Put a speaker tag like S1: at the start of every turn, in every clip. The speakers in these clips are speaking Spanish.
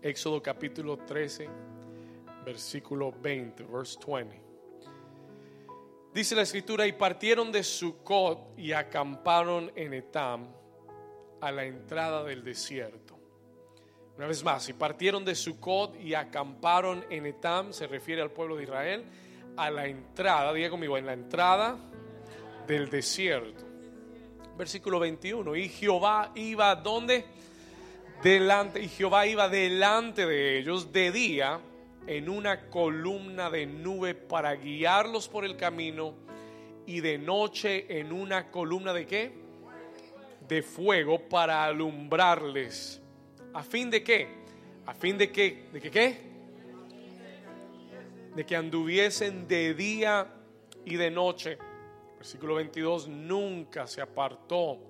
S1: Éxodo capítulo 13, versículo 20, verse 20. Dice la escritura, y partieron de Sucot y acamparon en Etam a la entrada del desierto. Una vez más, y partieron de Sucot y acamparon en Etam, se refiere al pueblo de Israel, a la entrada, diga conmigo, en la entrada del desierto. Versículo 21, y Jehová iba donde? Delante, y Jehová iba delante de ellos de día en una columna de nube para guiarlos por el camino y de noche en una columna de qué? De fuego para alumbrarles. ¿A fin de qué? ¿A fin de qué? ¿De qué qué? De que anduviesen de día y de noche. Versículo 22, nunca se apartó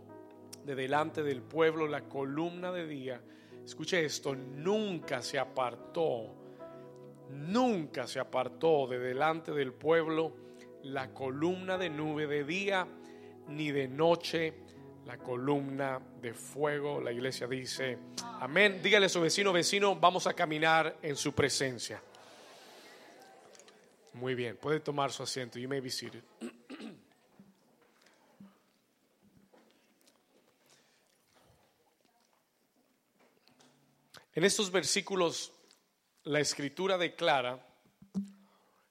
S1: de delante del pueblo la columna de día. Escuche esto, nunca se apartó, nunca se apartó de delante del pueblo la columna de nube de día ni de noche la columna de fuego. La iglesia dice, amén. Dígale a su vecino, vecino, vamos a caminar en su presencia. Muy bien, puede tomar su asiento. You may be seated. En estos versículos la escritura declara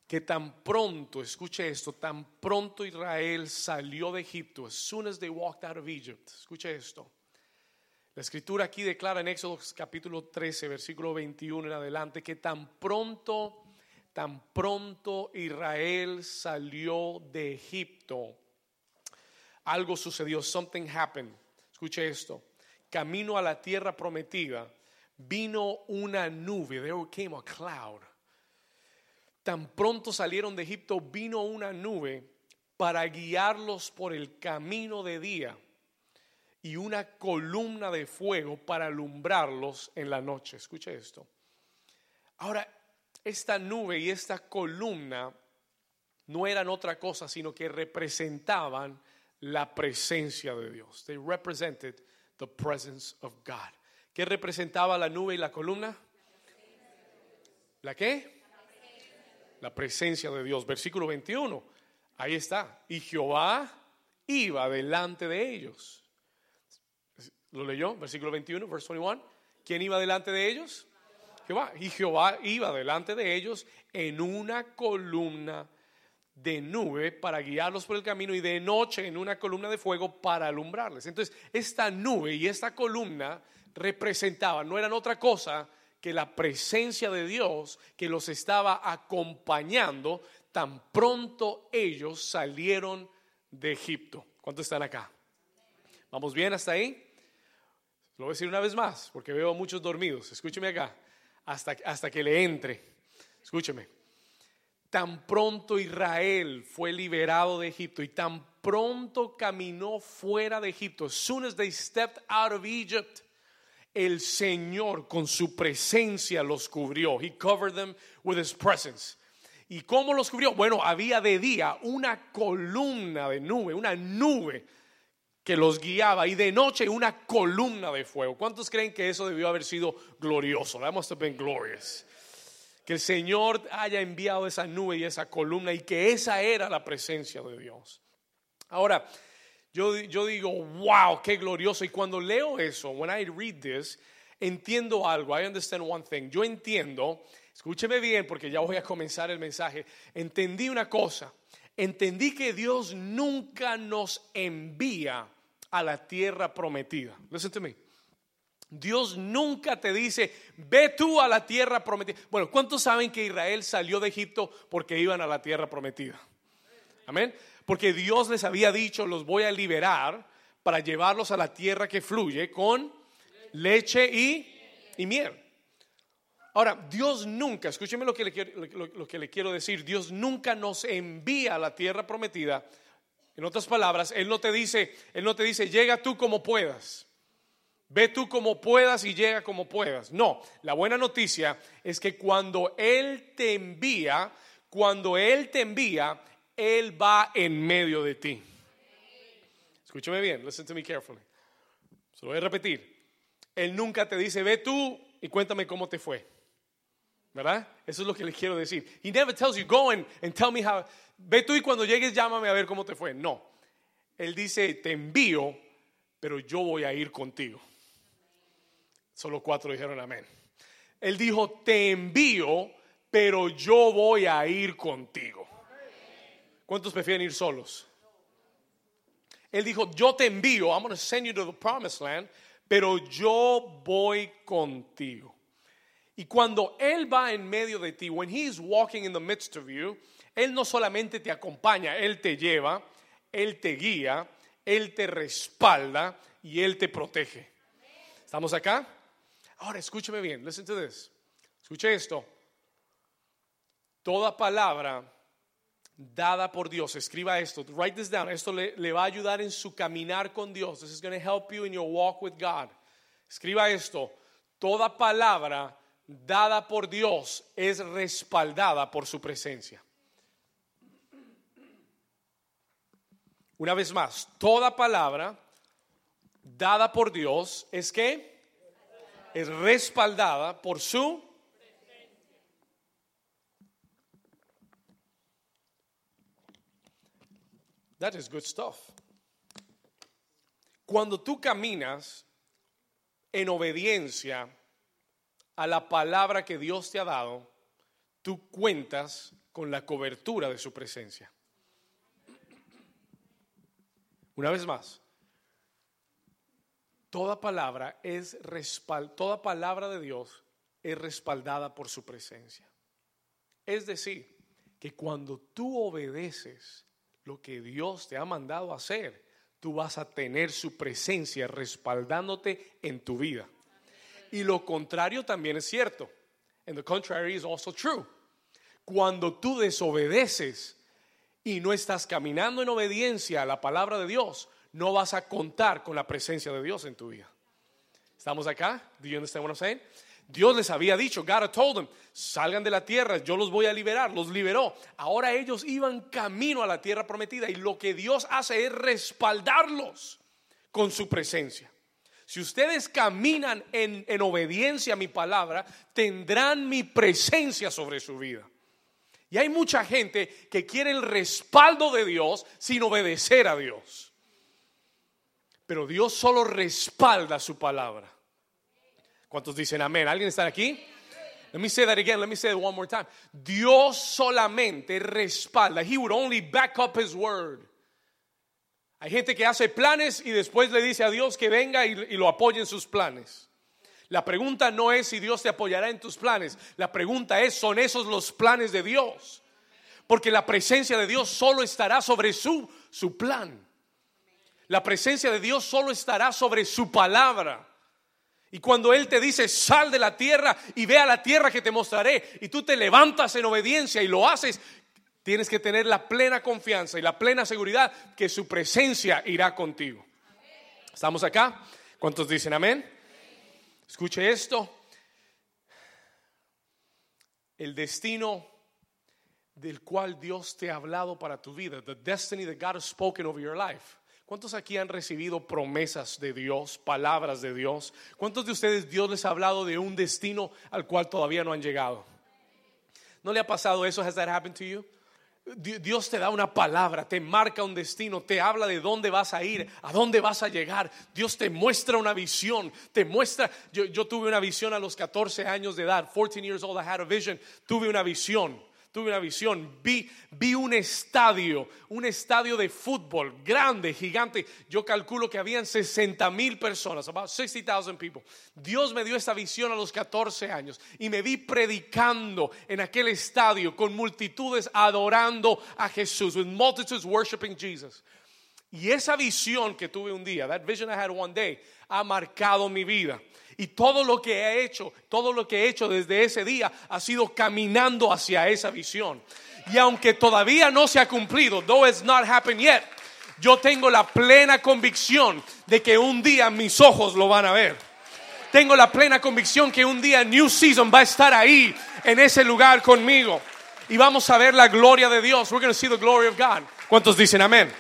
S1: que tan pronto, escuche esto, tan pronto Israel salió de Egipto, as soon as they walked out of Egypt, escuche esto. La escritura aquí declara en Éxodo capítulo 13, versículo 21 en adelante, que tan pronto, tan pronto Israel salió de Egipto, algo sucedió, something happened. Escuche esto, camino a la tierra prometida vino una nube, there came a cloud. Tan pronto salieron de Egipto, vino una nube para guiarlos por el camino de día y una columna de fuego para alumbrarlos en la noche. Escuche esto. Ahora, esta nube y esta columna no eran otra cosa, sino que representaban la presencia de Dios. They represented the presence of God. ¿Qué representaba la nube y la columna? ¿La qué? La presencia de Dios. Versículo 21. Ahí está. Y Jehová iba delante de ellos. ¿Lo leyó? Versículo 21, verse 21. ¿Quién iba delante de ellos? Jehová. Y Jehová iba delante de ellos en una columna de nube para guiarlos por el camino y de noche en una columna de fuego para alumbrarles. Entonces, esta nube y esta columna representaban, no eran otra cosa que la presencia de Dios que los estaba acompañando tan pronto ellos salieron de Egipto. ¿Cuántos están acá? ¿Vamos bien hasta ahí? Lo voy a decir una vez más, porque veo muchos dormidos. Escúcheme acá, hasta, hasta que le entre. Escúcheme. Tan pronto Israel fue liberado de Egipto y tan pronto caminó fuera de Egipto, as soon as they stepped out of Egypt, el Señor con su presencia los cubrió. He covered them with his presence. ¿Y cómo los cubrió? Bueno, había de día una columna de nube, una nube que los guiaba y de noche una columna de fuego. ¿Cuántos creen que eso debió haber sido glorioso? That must have been. Que el Señor haya enviado esa nube y esa columna y que esa era la presencia de Dios. Ahora, yo, digo, wow, qué glorioso. Y cuando leo eso, when I read this, entiendo algo. I understand one thing. Yo entiendo, escúcheme bien porque ya voy a comenzar el mensaje. Entendí una cosa. Entendí que Dios nunca nos envía a la tierra prometida. Listen to me. Dios nunca te dice, ve tú a la tierra prometida. Bueno, ¿cuántos saben que Israel salió de Egipto porque iban a la tierra prometida? Amén porque Dios les había dicho, los voy a liberar para llevarlos a la tierra que fluye con leche y, miel. Ahora, Dios nunca, escúcheme lo que, le quiero, lo, que le quiero decir, Dios nunca nos envía a la tierra prometida. En otras palabras, Él no te dice, Él no te dice, llega tú como puedas. Ve tú como puedas y llega como puedas. No, la buena noticia es que cuando Él te envía, cuando Él te envía, él va en medio de ti. Escúchame bien, listen to me carefully. Se lo voy a repetir. Él nunca te dice, ve tú y cuéntame cómo te fue. ¿Verdad? Eso es lo que les quiero decir. He never tells you, go and, and tell me how. Ve tú y cuando llegues llámame a ver cómo te fue. No. Él dice, te envío, pero yo voy a ir contigo. Solo cuatro dijeron amén. Él dijo, te envío, pero yo voy a ir contigo. ¿Cuántos prefieren ir solos? Él dijo, yo te envío, I'm going to send you to the promised land, pero yo voy contigo. Y cuando Él va en medio de ti, when He is walking in the midst of you, Él no solamente te acompaña, Él te lleva, Él te guía, Él te respalda y Él te protege. ¿Estamos acá? Ahora escúcheme bien, listen to this. Escuche esto. Toda palabra dada por Dios, escriba esto, write this down. Esto le, va a ayudar en su caminar con Dios. This is going to help you in your walk with God. Escriba esto. Toda palabra dada por Dios es respaldada por su presencia. Una vez más, toda palabra dada por Dios es que es respaldada por su That is good stuff. Cuando tú caminas en obediencia a la palabra que Dios te ha dado, tú cuentas con la cobertura de su presencia. Una vez más, toda palabra es toda palabra de Dios es respaldada por su presencia. Es decir, que cuando tú obedeces lo que Dios te ha mandado hacer, tú vas a tener su presencia respaldándote en tu vida. Y lo contrario también es cierto. And the contrary is also true. Cuando tú desobedeces y no estás caminando en obediencia a la palabra de Dios, no vas a contar con la presencia de Dios en tu vida. ¿Estamos acá? Do you understand what I'm saying? Dios les había dicho, God told them, salgan de la tierra, yo los voy a liberar, los liberó. Ahora ellos iban camino a la tierra prometida y lo que Dios hace es respaldarlos con su presencia. Si ustedes caminan en, en obediencia a mi palabra, tendrán mi presencia sobre su vida. Y hay mucha gente que quiere el respaldo de Dios sin obedecer a Dios. Pero Dios solo respalda su palabra. ¿Cuántos dicen amén? ¿Alguien está aquí? Let me say that again. Let me say it one more time. Dios solamente respalda. He would only back up his word. Hay gente que hace planes y después le dice a Dios que venga y, lo apoye en sus planes. La pregunta no es si Dios te apoyará en tus planes. La pregunta es, ¿son esos los planes de Dios? Porque la presencia de Dios solo estará sobre su plan. La presencia de Dios solo estará sobre su palabra. Y cuando Él te dice, sal de la tierra y ve a la tierra que te mostraré, y tú te levantas en obediencia y lo haces, tienes que tener la plena confianza y la plena seguridad que su presencia irá contigo. ¿Estamos acá? ¿Cuántos dicen amén? Escuche esto. El destino del cual Dios te ha hablado para tu vida, the destiny that God has spoken over your life ¿Cuántos aquí han recibido promesas de Dios, palabras de Dios? ¿Cuántos de ustedes Dios les ha hablado de un destino al cual todavía no han llegado? ¿No le ha pasado eso? Has that happened to you? Dios te da una palabra, te marca un destino, te habla de dónde vas a ir, a dónde vas a llegar. Dios te muestra una visión, te muestra. Yo, yo tuve una visión a los 14 años de edad, 14 years old, I had a vision. Tuve una visión tuve una visión, vi, vi un estadio, un estadio de fútbol grande, gigante. Yo calculo que habían 60 mil personas, about 60,000 people. Dios me dio esta visión a los 14 años y me vi predicando en aquel estadio con multitudes adorando a Jesús, with multitudes worshiping Jesus. Y esa visión que tuve un día, that vision I had one day, ha marcado mi vida. Y todo lo que he hecho, todo lo que he hecho desde ese día ha sido caminando hacia esa visión. Y aunque todavía no se ha cumplido, though it's not happened yet, yo tengo la plena convicción de que un día mis ojos lo van a ver. Tengo la plena convicción que un día New Season va a estar ahí, en ese lugar conmigo. Y vamos a ver la gloria de Dios. We're going to see the glory of God. ¿Cuántos dicen amén?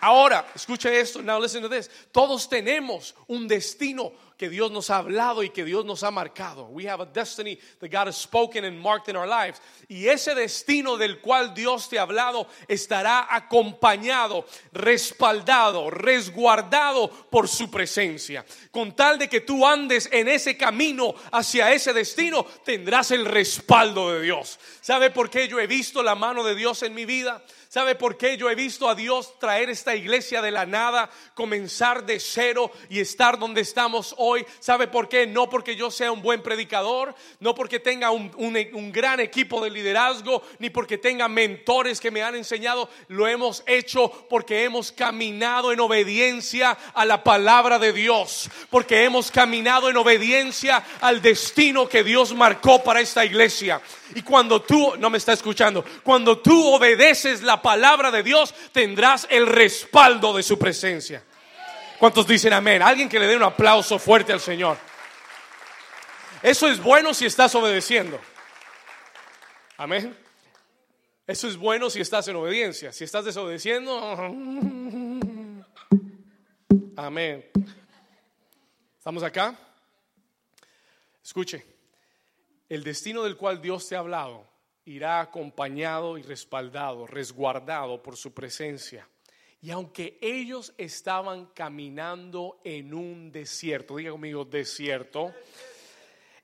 S1: Ahora, escucha esto. Now listen to this. Todos tenemos un destino que Dios nos ha hablado y que Dios nos ha marcado. We have a destiny that God has spoken and marked in our lives. Y ese destino del cual Dios te ha hablado estará acompañado, respaldado, resguardado por su presencia. Con tal de que tú andes en ese camino hacia ese destino, tendrás el respaldo de Dios. ¿Sabe por qué yo he visto la mano de Dios en mi vida? ¿Sabe por qué yo he visto a Dios traer esta iglesia de la nada, comenzar de cero y estar donde estamos hoy? ¿Sabe por qué? No porque yo sea un buen predicador, no porque tenga un, gran equipo de liderazgo, ni porque tenga mentores que me han enseñado. Lo hemos hecho porque hemos caminado en obediencia a la palabra de Dios, porque hemos caminado en obediencia al destino que Dios marcó para esta iglesia. Y cuando tú, no me está escuchando, cuando tú obedeces la palabra de Dios, tendrás el respaldo de su presencia. ¿Cuántos dicen amén? Alguien que le dé un aplauso fuerte al Señor. Eso es bueno si estás obedeciendo. Amén. Eso es bueno si estás en obediencia. Si estás desobedeciendo, amén. ¿Estamos acá? Escuche. El destino del cual Dios te ha hablado irá acompañado y respaldado, resguardado por su presencia. Y aunque ellos estaban caminando en un desierto, diga conmigo desierto,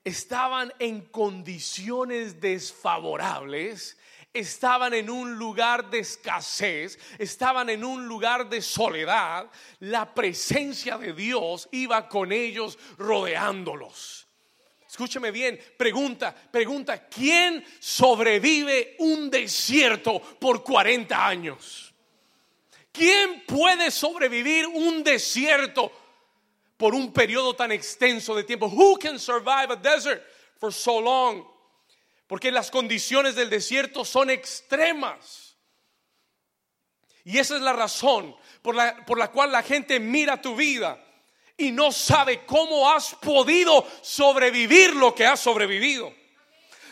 S1: estaban en condiciones desfavorables, estaban en un lugar de escasez, estaban en un lugar de soledad, la presencia de Dios iba con ellos rodeándolos. Escúcheme bien, pregunta, pregunta, ¿quién sobrevive un desierto por 40 años? ¿Quién puede sobrevivir un desierto por un periodo tan extenso de tiempo? Who can survive a desert for so long? Porque las condiciones del desierto son extremas. Y esa es la razón por la, por la cual la gente mira tu vida y no sabe cómo has podido sobrevivir lo que has sobrevivido.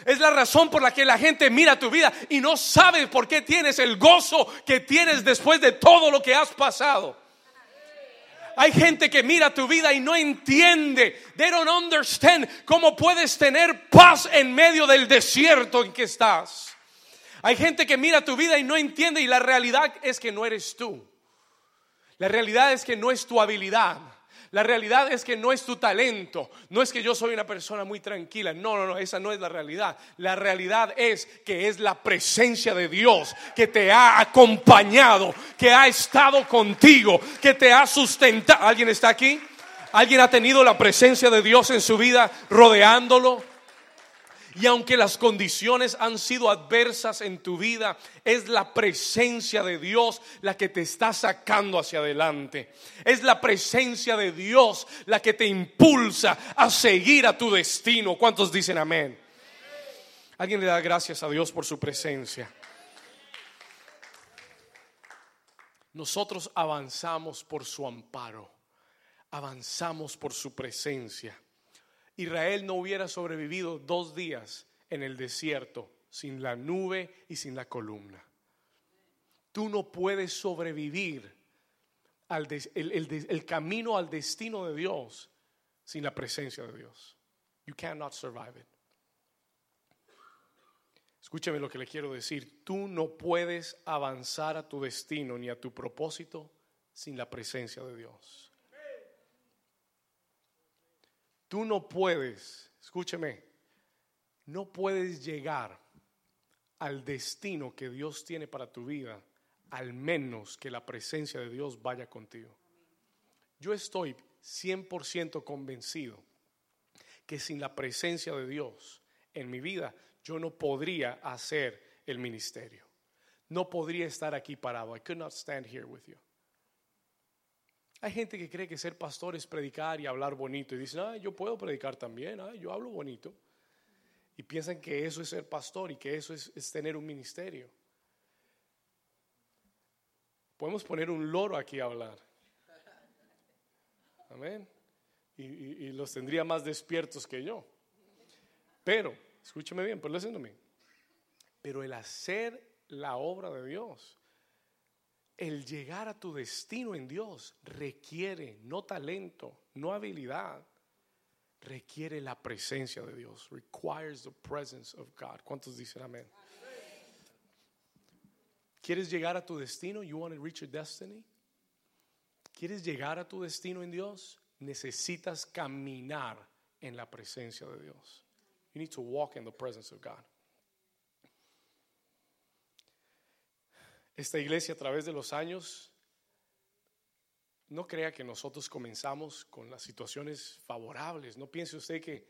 S1: Es la razón por la que la gente mira tu vida y no sabe por qué tienes el gozo que tienes después de todo lo que has pasado. Hay gente que mira tu vida y no entiende. They don't understand cómo puedes tener paz en medio del desierto en que estás. Hay gente que mira tu vida y no entiende y la realidad es que no eres tú. La realidad es que no es tu habilidad. La realidad es que no es tu talento, no es que yo soy una persona muy tranquila, no, no, no, esa no es la realidad. La realidad es que es la presencia de Dios que te ha acompañado, que ha estado contigo, que te ha sustentado. ¿Alguien está aquí? ¿Alguien ha tenido la presencia de Dios en su vida rodeándolo? Y aunque las condiciones han sido adversas en tu vida, es la presencia de Dios la que te está sacando hacia adelante. Es la presencia de Dios la que te impulsa a seguir a tu destino. ¿Cuántos dicen amén? Alguien le da gracias a Dios por su presencia. Nosotros avanzamos por su amparo, avanzamos por su presencia. Israel no hubiera sobrevivido dos días en el desierto sin la nube y sin la columna. Tú no puedes sobrevivir al el, camino al destino de Dios sin la presencia de Dios. You cannot survive it. Escúchame lo que le quiero decir. Tú no puedes avanzar a tu destino ni a tu propósito sin la presencia de Dios. Tú no puedes, escúcheme, no puedes llegar al destino que Dios tiene para tu vida al menos que la presencia de Dios vaya contigo. Yo estoy 100% convencido que sin la presencia de Dios en mi vida yo no podría hacer el ministerio. No podría estar aquí parado. I could not stand here with you. Hay gente que cree que ser pastor es predicar y hablar bonito y dicen, ah, yo puedo predicar también, ah, yo hablo bonito. Y piensan que eso es ser pastor y que eso es, tener un ministerio. Podemos poner un loro aquí a hablar. Amén. Y, los tendría más despiertos que yo. Pero, escúcheme bien, pues listen Pero el hacer la obra de Dios el llegar a tu destino en Dios requiere no talento, no habilidad, requiere la presencia de Dios. Requires the presence of God. ¿Cuántos dicen amén? ¿Quieres llegar a tu destino? You want to reach your destiny? ¿Quieres llegar a tu destino en Dios? Necesitas caminar en la presencia de Dios. You need to walk in the presence of God. Esta iglesia a través de los años, no crea que nosotros comenzamos con las situaciones favorables. No piense usted que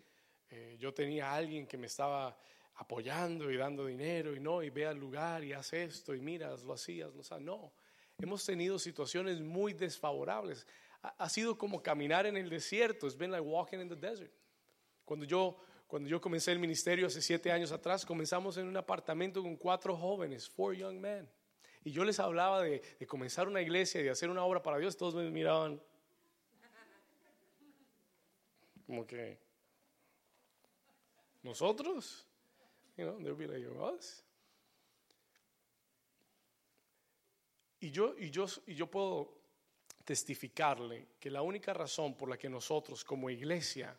S1: eh, yo tenía a alguien que me estaba apoyando y dando dinero y no, y ve al lugar y hace esto y miras, lo hacías, lo sabes. No, hemos tenido situaciones muy desfavorables. Ha, sido como caminar en el desierto. It's been like walking in the desert. Cuando yo, cuando yo comencé el ministerio hace siete años atrás, comenzamos en un apartamento con cuatro jóvenes, four young men. Y yo les hablaba de, comenzar una iglesia de hacer una obra para Dios. Todos me miraban como que nosotros. Y yo, y, yo, y yo puedo testificarle que la única razón por la que nosotros como iglesia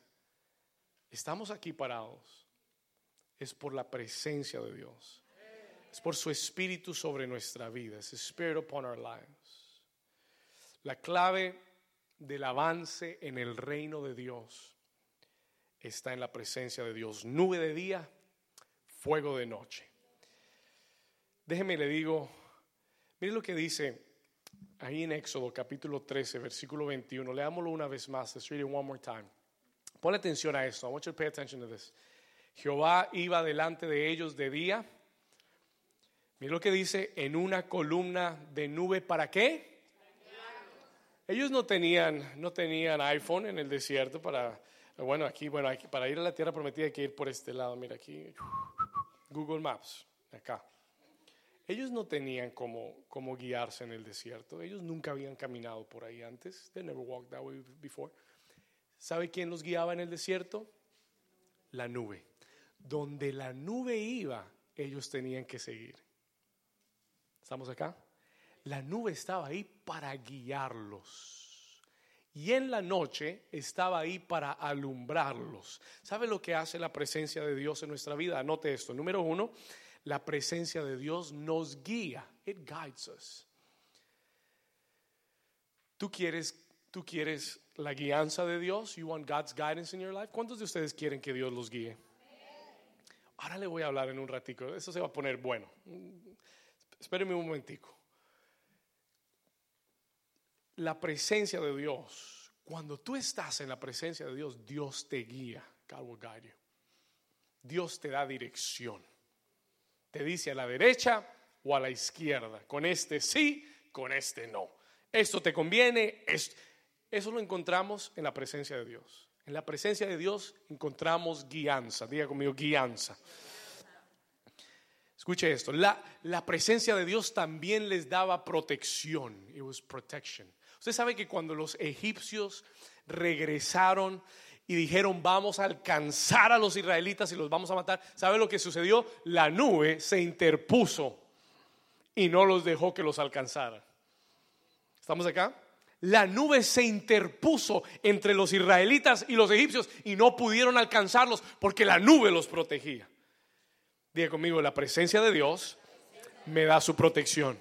S1: estamos aquí parados es por la presencia de Dios. Es por su espíritu sobre nuestra vida. Es spirit upon our lives. La clave del avance en el reino de Dios está en la presencia de Dios. Nube de día, fuego de noche. Déjeme le digo, mire lo que dice ahí en Éxodo capítulo 13, versículo 21. Leámoslo una vez más. Let's read it one more time. Pon atención a esto. I want you to pay attention to this. Jehová iba delante de ellos de día. Mire lo que dice en una columna de nube. ¿Para qué? Ellos no tenían, no tenían iPhone en el desierto para, bueno, aquí, bueno, para ir a la tierra prometida hay que ir por este lado. Mira aquí. Google Maps, acá. Ellos no tenían cómo, cómo guiarse en el desierto. Ellos nunca habían caminado por ahí antes. They never walked that way before. ¿Sabe quién los guiaba en el desierto? La nube. Donde la nube iba, ellos tenían que seguir. ¿Estamos acá? La nube estaba ahí para guiarlos y en la noche estaba ahí para alumbrarlos. ¿Sabe lo que hace la presencia de Dios en nuestra vida? Anote esto. Número uno, la presencia de Dios nos guía. It guides us. ¿Tú quieres, tú quieres la guianza de Dios? You want God's guidance in your life? ¿Cuántos de ustedes quieren que Dios los guíe? Ahora le voy a hablar en un ratico. Eso se va a poner bueno. Espérenme un momentico la presencia de Dios, cuando tú estás en la presencia de Dios, Dios te guía. God Dios te da dirección. Te dice a la derecha o a la izquierda. Con este sí, con este no. Esto te conviene. Eso lo encontramos en la presencia de Dios. En la presencia de Dios encontramos guianza. Diga conmigo, guianza. Escuche esto. La, la presencia de Dios también les daba protección. It was protection. Usted sabe que cuando los egipcios regresaron y dijeron vamos a alcanzar a los israelitas y los vamos a matar, ¿sabe lo que sucedió? La nube se interpuso y no los dejó que los alcanzaran. ¿Estamos acá? La nube se interpuso entre los israelitas y los egipcios y no pudieron alcanzarlos porque la nube los protegía. Diga conmigo, la presencia de Dios me da su protección.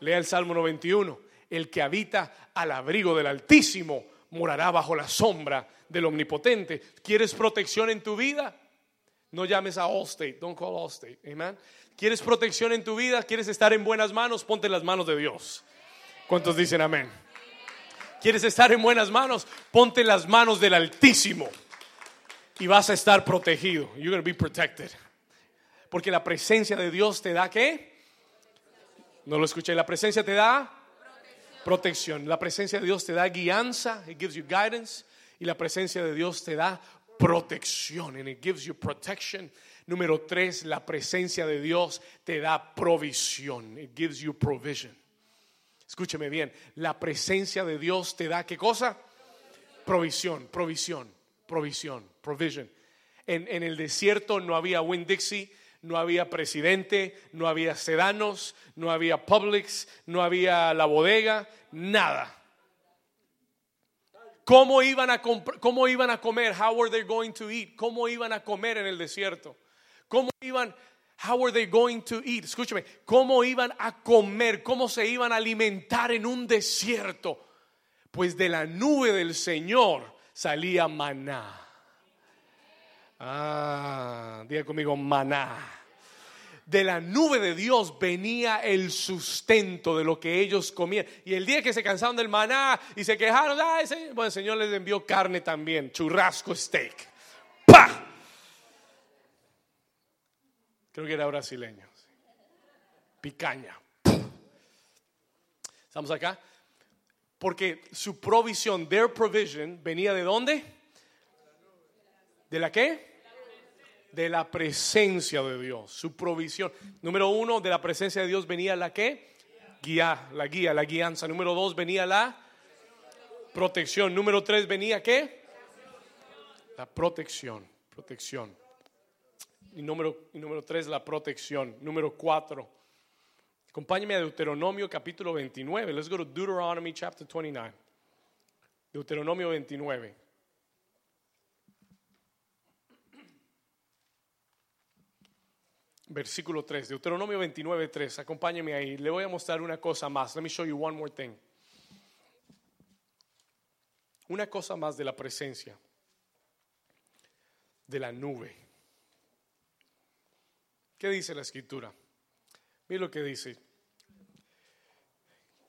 S1: Lea el Salmo 91 el que habita al abrigo del Altísimo morará bajo la sombra del Omnipotente. ¿Quieres protección en tu vida? No llames a Allstate, don't call Allstate, amen. ¿Quieres protección en tu vida? ¿Quieres estar en buenas manos? Ponte en las manos de Dios. ¿Cuántos dicen amén? ¿Quieres estar en buenas manos? Ponte en las manos del Altísimo y vas a estar protegido. You're going to be protected. Porque la presencia de Dios te da qué? No lo escuché. La presencia te da protección. La presencia de Dios te da guianza, it gives you guidance, y la presencia de Dios te da protección, and it gives you protection. Número tres, la presencia de Dios te da provisión, it gives you provision. Escúcheme bien, la presencia de Dios te da qué cosa? Provisión, provisión, provisión, provision. En, en el desierto no había Winn Dixie, no había presidente, no había sedanos, no había Publix, no había la bodega, nada. ¿Cómo iban, a ¿Cómo iban a comer? How were they going to eat? ¿Cómo iban a comer en el desierto? ¿Cómo iban? How were they going to eat? Escúchame, ¿cómo iban a comer? ¿Cómo se iban a alimentar en un desierto? Pues de la nube del Señor salía maná. Ah, diga conmigo, maná de la nube de Dios venía el sustento de lo que ellos comían. Y el día que se cansaron del maná y se quejaron, bueno, el Señor les envió carne también, churrasco steak. ¡Pah! Creo que era brasileño. Picaña. ¿Estamos acá? Porque su provisión, their provision, venía de dónde? ¿De la qué? De la presencia de Dios, su provisión. Número uno, de la presencia de Dios venía la qué? Guía, la guía, la guianza. Número dos, venía la protección. Número tres, venía qué? La protección, protección. Y número, y número tres, la protección. Número cuatro, acompáñame a Deuteronomio capítulo 29. Let's go to Deuteronomy chapter 29. Deuteronomio 29. Versículo 3, Deuteronomio 29, 3. Acompáñeme ahí. Le voy a mostrar una cosa más. Let me show you one more thing. Una cosa más de la presencia de la nube. ¿Qué dice la escritura? Mira lo que dice.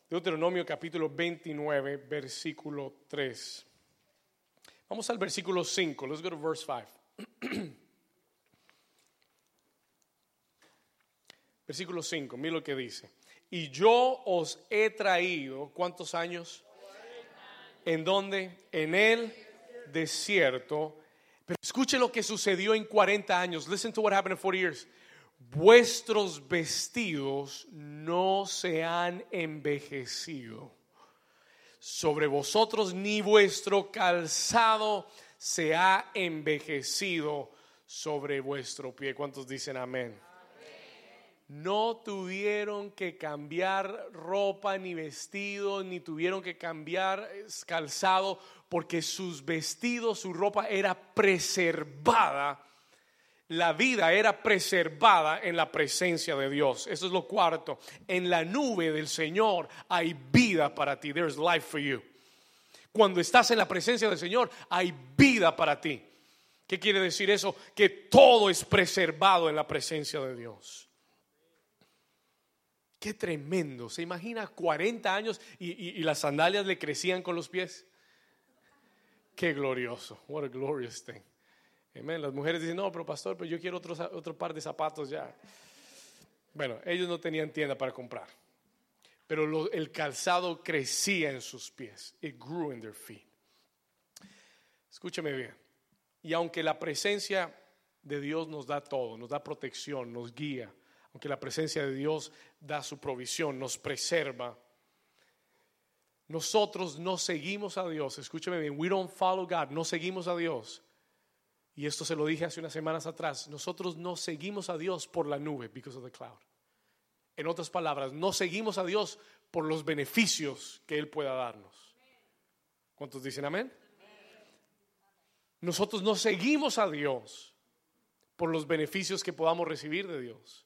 S1: Deuteronomio capítulo 29, versículo 3. Vamos al versículo 5. Let's go to verse 5. Versículo 5, mira lo que dice. Y yo os he traído, ¿cuántos años? ¿En dónde? En el desierto. Pero escuche lo que sucedió en 40 años. Listen to what happened in 40 years. Vuestros vestidos no se han envejecido sobre vosotros, ni vuestro calzado se ha envejecido sobre vuestro pie. ¿Cuántos dicen amén? No tuvieron que cambiar ropa ni vestido, ni tuvieron que cambiar calzado, porque sus vestidos, su ropa era preservada. La vida era preservada en la presencia de Dios. Eso es lo cuarto. En la nube del Señor hay vida para ti. There's life for you. Cuando estás en la presencia del Señor, hay vida para ti. ¿Qué quiere decir eso? Que todo es preservado en la presencia de Dios. Qué tremendo. ¿Se imagina 40 años y, las sandalias le crecían con los pies? Qué glorioso. What a glorious thing. Amen. Las mujeres dicen, no, pero pastor, pero yo quiero otro, otro par de zapatos ya. Bueno, ellos no tenían tienda para comprar. Pero el calzado crecía en sus pies. It grew in their feet. Escúchame bien. Y aunque la presencia de Dios nos da todo, nos da protección, nos guía, aunque la presencia de Dios da su provisión, nos preserva. Nosotros no seguimos a Dios, escúcheme bien, we don't follow God, no seguimos a Dios. Y esto se lo dije hace unas semanas atrás, nosotros no seguimos a Dios por la nube, because of the cloud. En otras palabras, no seguimos a Dios por los beneficios que Él pueda darnos. ¿Cuántos dicen amén? Nosotros no seguimos a Dios por los beneficios que podamos recibir de Dios.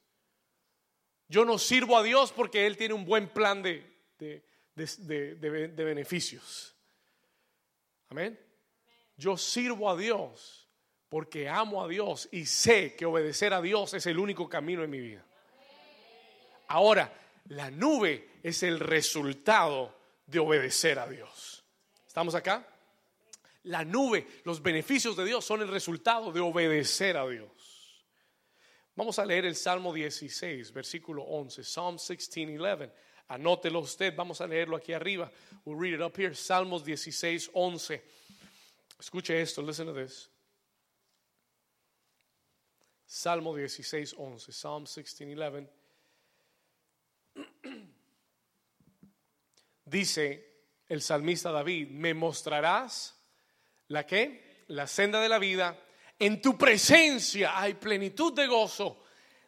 S1: Yo no sirvo a Dios porque Él tiene un buen plan de, de, beneficios. Amén. Yo sirvo a Dios porque amo a Dios y sé que obedecer a Dios es el único camino en mi vida. Ahora, la nube es el resultado de obedecer a Dios. ¿Estamos acá? La nube, los beneficios de Dios son el resultado de obedecer a Dios. Vamos a leer el Salmo 16, versículo 11. Psalm 16, 11. Anótelo usted, vamos a leerlo aquí arriba. We'll read it up here. Salmos 16, 11. Escuche esto, listen to this. Salmo 16, 11. Psalm 16, 11. Dice el salmista David, me mostrarás la que, la senda de la vida en tu presencia hay plenitud de gozo,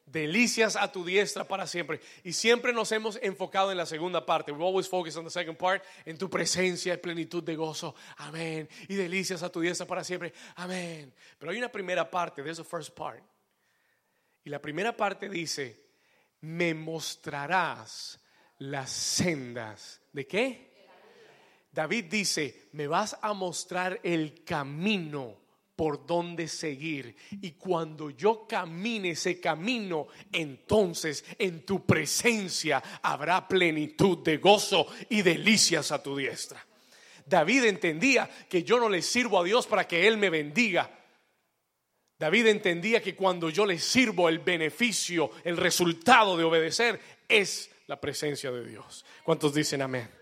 S1: delicias a tu diestra para siempre. Y siempre nos hemos enfocado en la segunda parte. We always focus on the second part. En tu presencia y plenitud de gozo. Amén. Y delicias a tu diestra para siempre. Amén. Pero hay una primera parte. There's a first part. Y la primera parte dice, me mostrarás las sendas. ¿De qué? David dice, me vas a mostrar el camino por donde seguir. Y cuando yo camine ese camino, entonces en tu presencia habrá plenitud de gozo y delicias a tu diestra. David entendía que yo no le sirvo a Dios para que Él me bendiga. David entendía que cuando yo le sirvo, el beneficio, el resultado de obedecer es la presencia de Dios. ¿Cuántos dicen amén?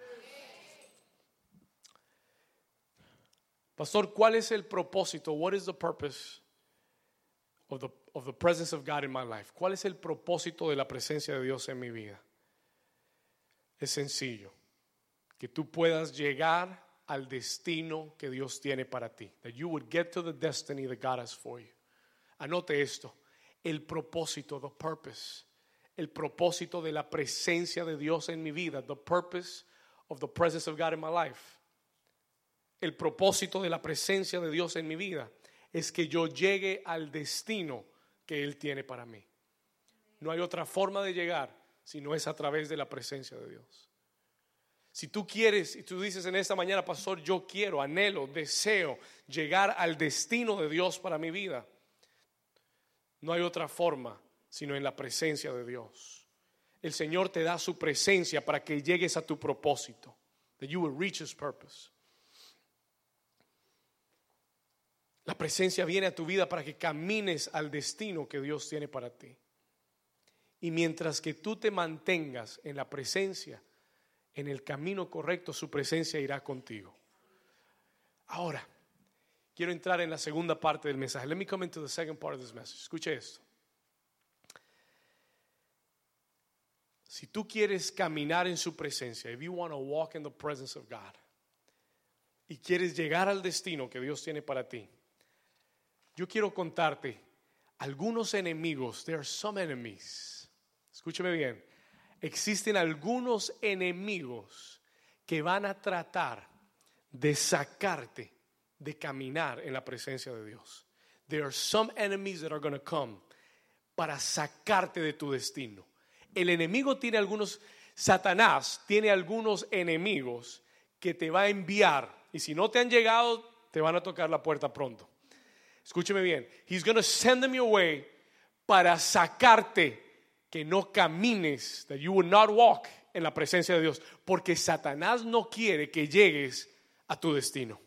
S1: Pastor, ¿cuál es el propósito? What is the purpose of the, of the presence of God in my life? ¿Cuál es el propósito de la presencia de Dios en mi vida? Es sencillo, que tú puedas llegar al destino que Dios tiene para ti. That you would get to the destiny that God has for you. Anote esto, el propósito, the purpose, el propósito de la presencia de Dios en mi vida, the purpose of the presence of God in my life el propósito de la presencia de Dios en mi vida es que yo llegue al destino que Él tiene para mí. No hay otra forma de llegar si no es a través de la presencia de Dios. Si tú quieres y tú dices en esta mañana, pastor, yo quiero, anhelo, deseo llegar al destino de Dios para mi vida, no hay otra forma sino en la presencia de Dios. El Señor te da su presencia para que llegues a tu propósito, that you will reach his purpose. La presencia viene a tu vida para que camines al destino que Dios tiene para ti. Y mientras que tú te mantengas en la presencia, en el camino correcto, su presencia irá contigo. Ahora, quiero entrar en la segunda parte del mensaje. Let me come into the second part of this message. Escuche esto. Si tú quieres caminar en su presencia, if you want to walk in the presence of God, y quieres llegar al destino que Dios tiene para ti, yo quiero contarte algunos enemigos. There are some enemies. Escúcheme bien. Existen algunos enemigos que van a tratar de sacarte de caminar en la presencia de Dios. There are some enemies that are going to come para sacarte de tu destino. El enemigo tiene algunos, Satanás tiene algunos enemigos que te va a enviar y si no te han llegado, te van a tocar la puerta pronto. Escúcheme bien. He's going to send them your way para sacarte que no camines, that you will not walk en la presencia de Dios, porque Satanás no quiere que llegues a tu destino.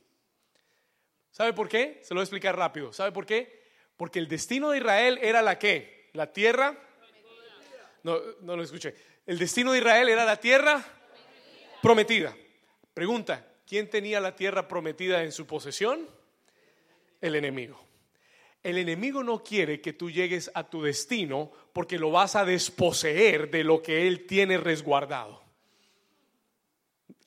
S1: ¿Sabe por qué? Se lo voy a explicar rápido. ¿Sabe por qué? Porque el destino de Israel era la que? La tierra. No, no lo escuché. El destino de Israel era la tierra prometida. Pregunta, ¿quién tenía la tierra prometida en su posesión? El enemigo. El enemigo no quiere que tú llegues a tu destino porque lo vas a desposeer de lo que él tiene resguardado.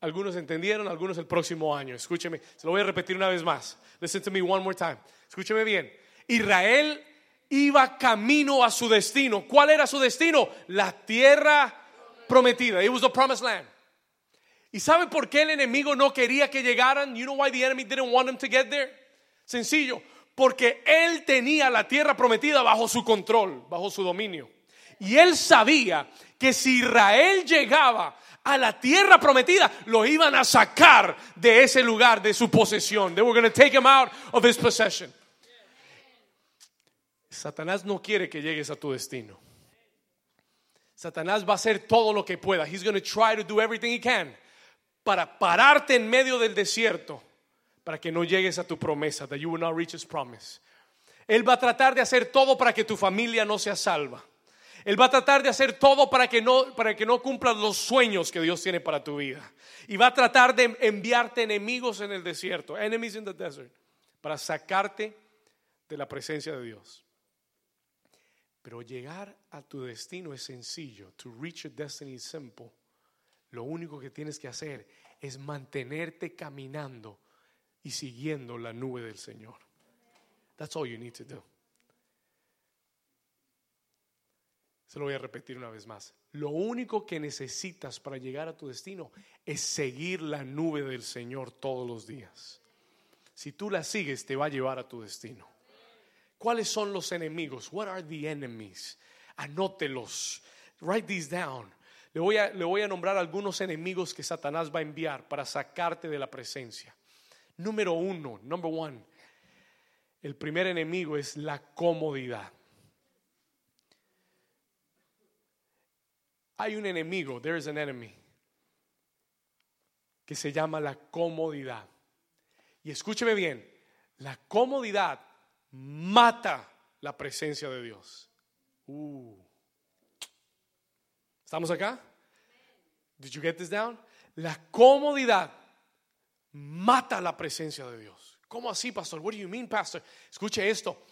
S1: Algunos entendieron, algunos el próximo año. Escúcheme, se lo voy a repetir una vez más. Listen to me one more time. Escúcheme bien. Israel iba camino a su destino. ¿Cuál era su destino? La tierra prometida. It was the promised land. ¿Y sabe por qué el enemigo no quería que llegaran? You know why the enemy didn't want them to get there? Sencillo, porque él tenía la tierra prometida bajo su control, bajo su dominio. Y él sabía que si Israel llegaba a la tierra prometida, lo iban a sacar de ese lugar, de su posesión. They were going to take him out of his possession. Satanás no quiere que llegues a tu destino. Satanás va a hacer todo lo que pueda. He's going to try to do everything he can para pararte en medio del desierto para que no llegues a tu promesa, that you will not reach his promise. Él va a tratar de hacer todo para que tu familia no sea salva. Él va a tratar de hacer todo para que no para que no cumplas los sueños que Dios tiene para tu vida. Y va a tratar de enviarte enemigos en el desierto, enemies in the desert, para sacarte de la presencia de Dios. Pero llegar a tu destino es sencillo. To reach your destiny is simple. Lo único que tienes que hacer es mantenerte caminando y siguiendo la nube del Señor. That's all you need to do. Se lo voy a repetir una vez más. Lo único que necesitas para llegar a tu destino es seguir la nube del Señor todos los días. Si tú la sigues, te va a llevar a tu destino. ¿Cuáles son los enemigos? What are the enemies? Anótelos. Write these down. Le voy, a, le voy a nombrar algunos enemigos que Satanás va a enviar para sacarte de la presencia. Número uno, number one. El primer enemigo es la comodidad. Hay un enemigo, there is an enemy, que se llama la comodidad. Y escúcheme bien, la comodidad mata la presencia de Dios. Uh. ¿Estamos acá? Did you get this down? La comodidad mata la presencia de Dios. ¿Cómo así, pastor? What do you mean, pastor? Escuche esto.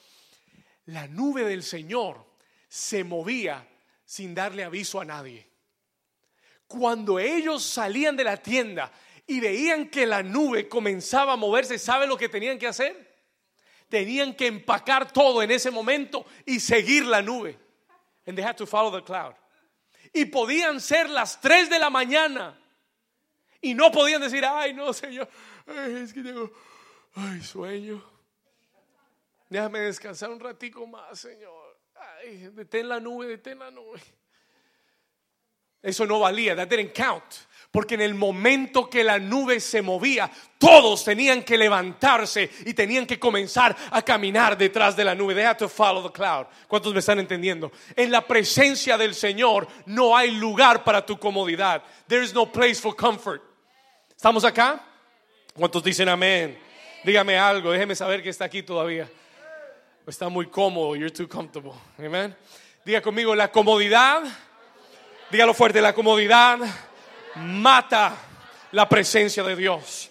S1: La nube del Señor se movía sin darle aviso a nadie. Cuando ellos salían de la tienda y veían que la nube comenzaba a moverse, ¿sabe lo que tenían que hacer? Tenían que empacar todo en ese momento y seguir la nube. And they had to follow the cloud. Y podían ser las 3 de la mañana. Y no podían decir, ay, no, Señor, es que tengo, ay, sueño. Déjame descansar un ratico más, Señor. Ay, detén la nube, detén la nube. Eso no valía, that didn't count. Porque en el momento que la nube se movía, todos tenían que levantarse y tenían que comenzar a caminar detrás de la nube. They had to follow the cloud. ¿Cuántos me están entendiendo? En la presencia del Señor no hay lugar para tu comodidad. There is no place for comfort. ¿Estamos acá? ¿Cuántos dicen amén? Dígame algo, déjeme saber que está aquí todavía. Está muy cómodo, you're too comfortable. Amén. Diga conmigo, la comodidad, dígalo fuerte, la comodidad mata la presencia de Dios.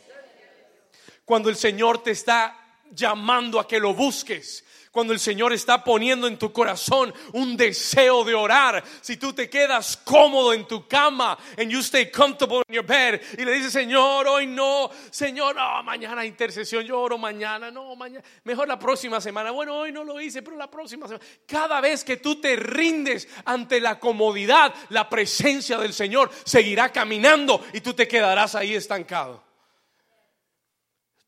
S1: Cuando el Señor te está llamando a que lo busques, cuando el Señor está poniendo en tu corazón un deseo de orar, si tú te quedas cómodo en tu cama and you stay comfortable in your bed y le dices, Señor, hoy no, Señor, no, mañana intercesión, yo oro mañana, no, mañana, mejor la próxima semana. Bueno, hoy no lo hice, pero la próxima semana. Cada vez que tú te rindes ante la comodidad, la presencia del Señor seguirá caminando y tú te quedarás ahí estancado.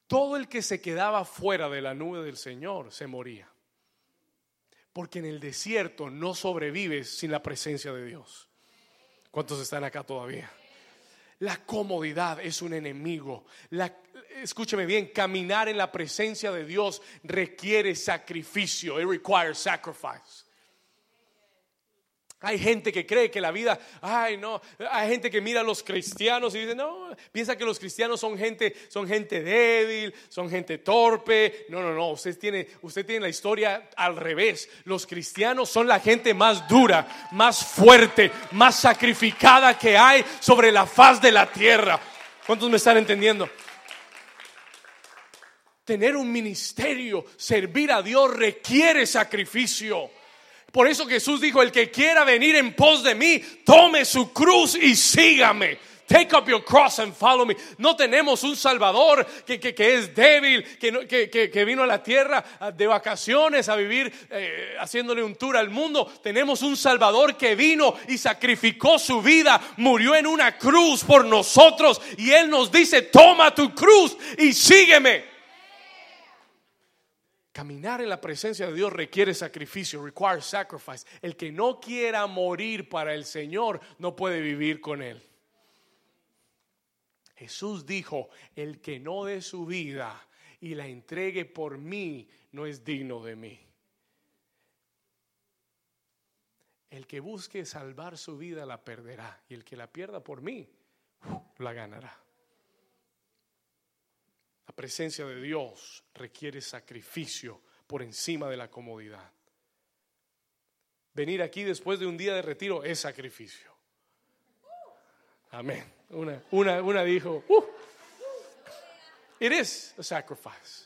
S1: Todo el que se quedaba fuera de la nube del Señor se moría. Porque en el desierto no sobrevives sin la presencia de Dios. ¿Cuántos están acá todavía? La comodidad es un enemigo. Escúcheme bien, caminar en la presencia de Dios requiere sacrificio. It requires sacrifice. Hay gente que cree que la vida, ay no, hay gente que mira a los cristianos y dice, no, piensa que los cristianos son gente, son gente débil, son gente torpe. No, no, no, usted tiene, usted tiene la historia al revés. Los cristianos son la gente más dura, más fuerte, más sacrificada que hay sobre la faz de la tierra. ¿Cuántos me están entendiendo? Tener un ministerio, servir a Dios requiere sacrificio. Por eso Jesús dijo, el que quiera venir en pos de mí, tome su cruz y sígame. Take up your cross and follow me. No tenemos un Salvador que, es débil, que, vino a la tierra de vacaciones a vivir eh, haciéndole un tour al mundo. Tenemos un Salvador que vino y sacrificó su vida, murió en una cruz por nosotros y Él nos dice, toma tu cruz y sígueme. Caminar en la presencia de Dios requiere sacrificio, requires sacrifice. El que no quiera morir para el Señor no puede vivir con Él. Jesús dijo, el que no dé su vida y la entregue por mí no es digno de mí. El que busque salvar su vida la perderá y el que la pierda por mí la ganará. La presencia de Dios requiere sacrificio por encima de la comodidad. Venir aquí después de un día de retiro es sacrificio. Amén. Una, una, dijo, uh, it is.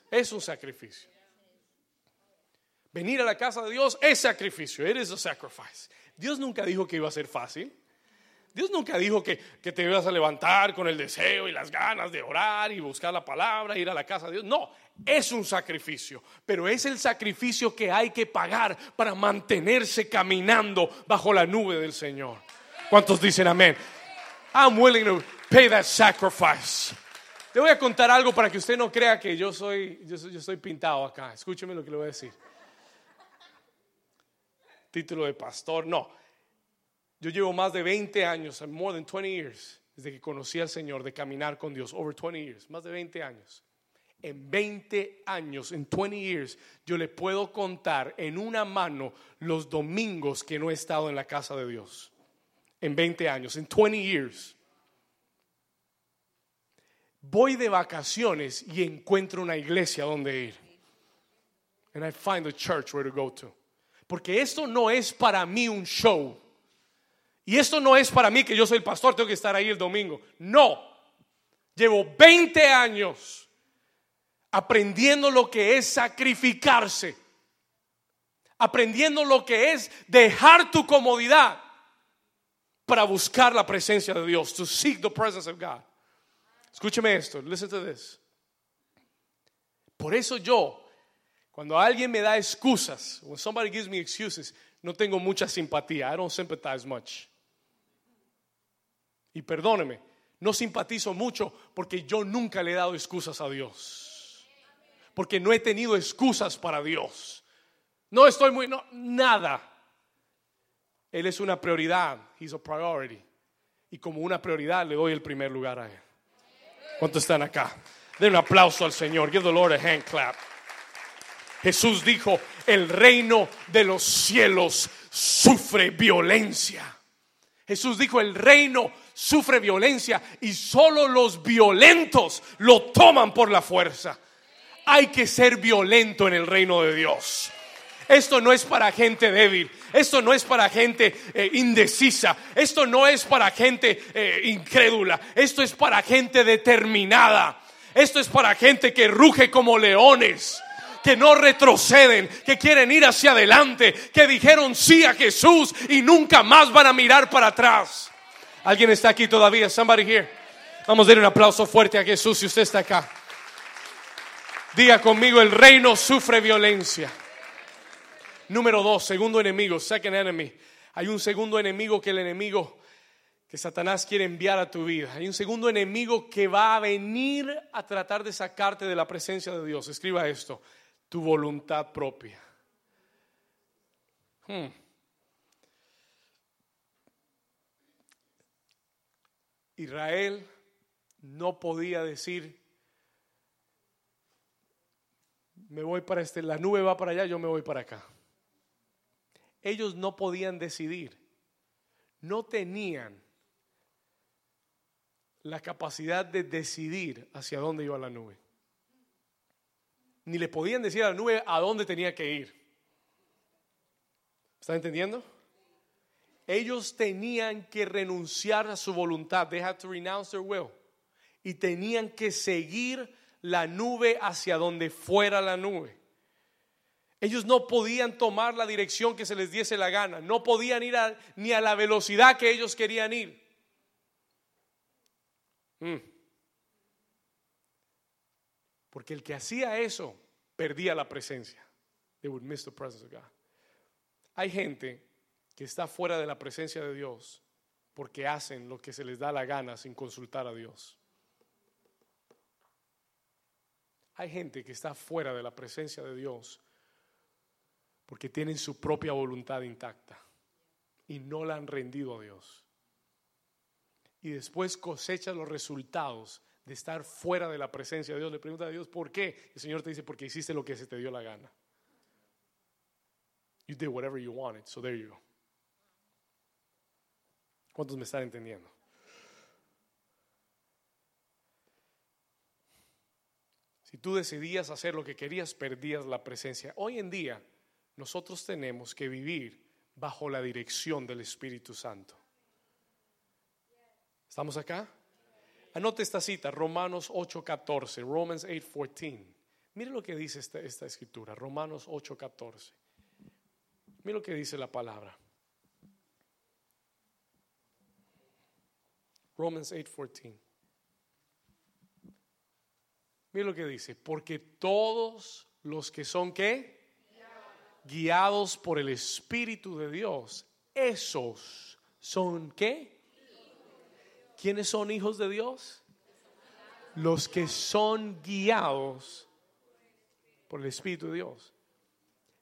S1: Es un sacrificio. Venir a la casa de Dios es sacrificio. It is a. Dios nunca dijo que iba a ser fácil. Dios nunca dijo que, que te ibas a levantar con el deseo y las ganas de orar y buscar la palabra, ir a la casa de Dios. No, es un sacrificio, pero es el sacrificio que hay que pagar para mantenerse caminando bajo la nube del Señor. ¿Cuántos dicen amén? I'm willing to pay that sacrifice. Le voy a contar algo para que usted no crea que yo soy, yo soy, yo estoy pintado acá. Escúcheme lo que le voy a decir. Título de pastor, no. Yo llevo más de 20 años, more than 20 years, desde que conocí al Señor, de caminar con Dios, over 20 years, más de 20 años. En 20 años, en 20 years, yo le puedo contar en una mano los domingos que no he estado en la casa de Dios. En 20 años, en 20 years. Voy de vacaciones y encuentro una iglesia donde ir. And I find a church where to go to. Porque esto no es para mí un show. Y esto no es para mí que yo soy el pastor, tengo que estar ahí el domingo. No. Llevo 20 años aprendiendo lo que es sacrificarse. Aprendiendo lo que es dejar tu comodidad para buscar la presencia de Dios. To seek the presence of God. Escúcheme esto. Listen to this. Por eso yo, cuando alguien me da excusas, when somebody gives me excuses, no tengo mucha simpatía. I don't sympathize much. Y perdóneme, no simpatizo mucho porque yo nunca le he dado excusas a Dios. Porque no he tenido excusas para Dios. No estoy muy, no, nada. Él es una prioridad. He's a priority. Y como una prioridad le doy el primer lugar a Él. ¿Cuántos están acá? Den un aplauso al Señor. Give the Lord a hand clap. Jesús dijo, el reino de los cielos sufre violencia. Jesús dijo, el reino sufre violencia y solo los violentos lo toman por la fuerza. Hay que ser violento en el reino de Dios. Esto no es para gente débil, esto no es para gente eh, indecisa, esto no es para gente eh, incrédula, esto es para gente determinada, esto es para gente que ruge como leones que no retroceden, que quieren ir hacia adelante, que dijeron sí a Jesús y nunca más van a mirar para atrás. ¿Alguien está aquí todavía? Somebody here. Vamos a dar un aplauso fuerte a Jesús si usted está acá. Diga conmigo, el reino sufre violencia. Número dos, segundo enemigo, second enemy. Hay un segundo enemigo que el enemigo que Satanás quiere enviar a tu vida. Hay un segundo enemigo que va a venir a tratar de sacarte de la presencia de Dios. Escriba esto tu voluntad propia. Hmm. Israel no podía decir, me voy para este, la nube va para allá, yo me voy para acá. Ellos no podían decidir, no tenían la capacidad de decidir hacia dónde iba la nube ni le podían decir a la nube a dónde tenía que ir. ¿Están entendiendo? Ellos tenían que renunciar a su voluntad. They had to renounce their will. Y tenían que seguir la nube hacia donde fuera la nube. Ellos no podían tomar la dirección que se les diese la gana. No podían ir ni a la velocidad que ellos querían ir. Mm. Porque el que hacía eso perdía la presencia. They would miss the presence of God. Hay gente que está fuera de la presencia de Dios porque hacen lo que se les da la gana sin consultar a Dios. Hay gente que está fuera de la presencia de Dios porque tienen su propia voluntad intacta y no la han rendido a Dios. Y después cosechan los resultados de estar fuera de la presencia de Dios. Le pregunta a Dios, ¿por qué? El Señor te dice, porque hiciste lo que se te dio la gana. You did whatever you wanted, so there you go. ¿Cuántos me están entendiendo? Si tú decidías hacer lo que querías, perdías la presencia. Hoy en día, nosotros tenemos que vivir bajo la dirección del Espíritu Santo. ¿Estamos acá? Anote esta cita, Romanos 8:14, Romans 8:14. Mire lo que dice esta, esta escritura, Romanos 8:14. Mire lo que dice la palabra. Romans 8:14. Mira lo que dice, porque todos los que son qué? Guiados por el Espíritu de Dios, esos son qué? ¿Quiénes son hijos de Dios? Los que son guiados por el Espíritu de Dios.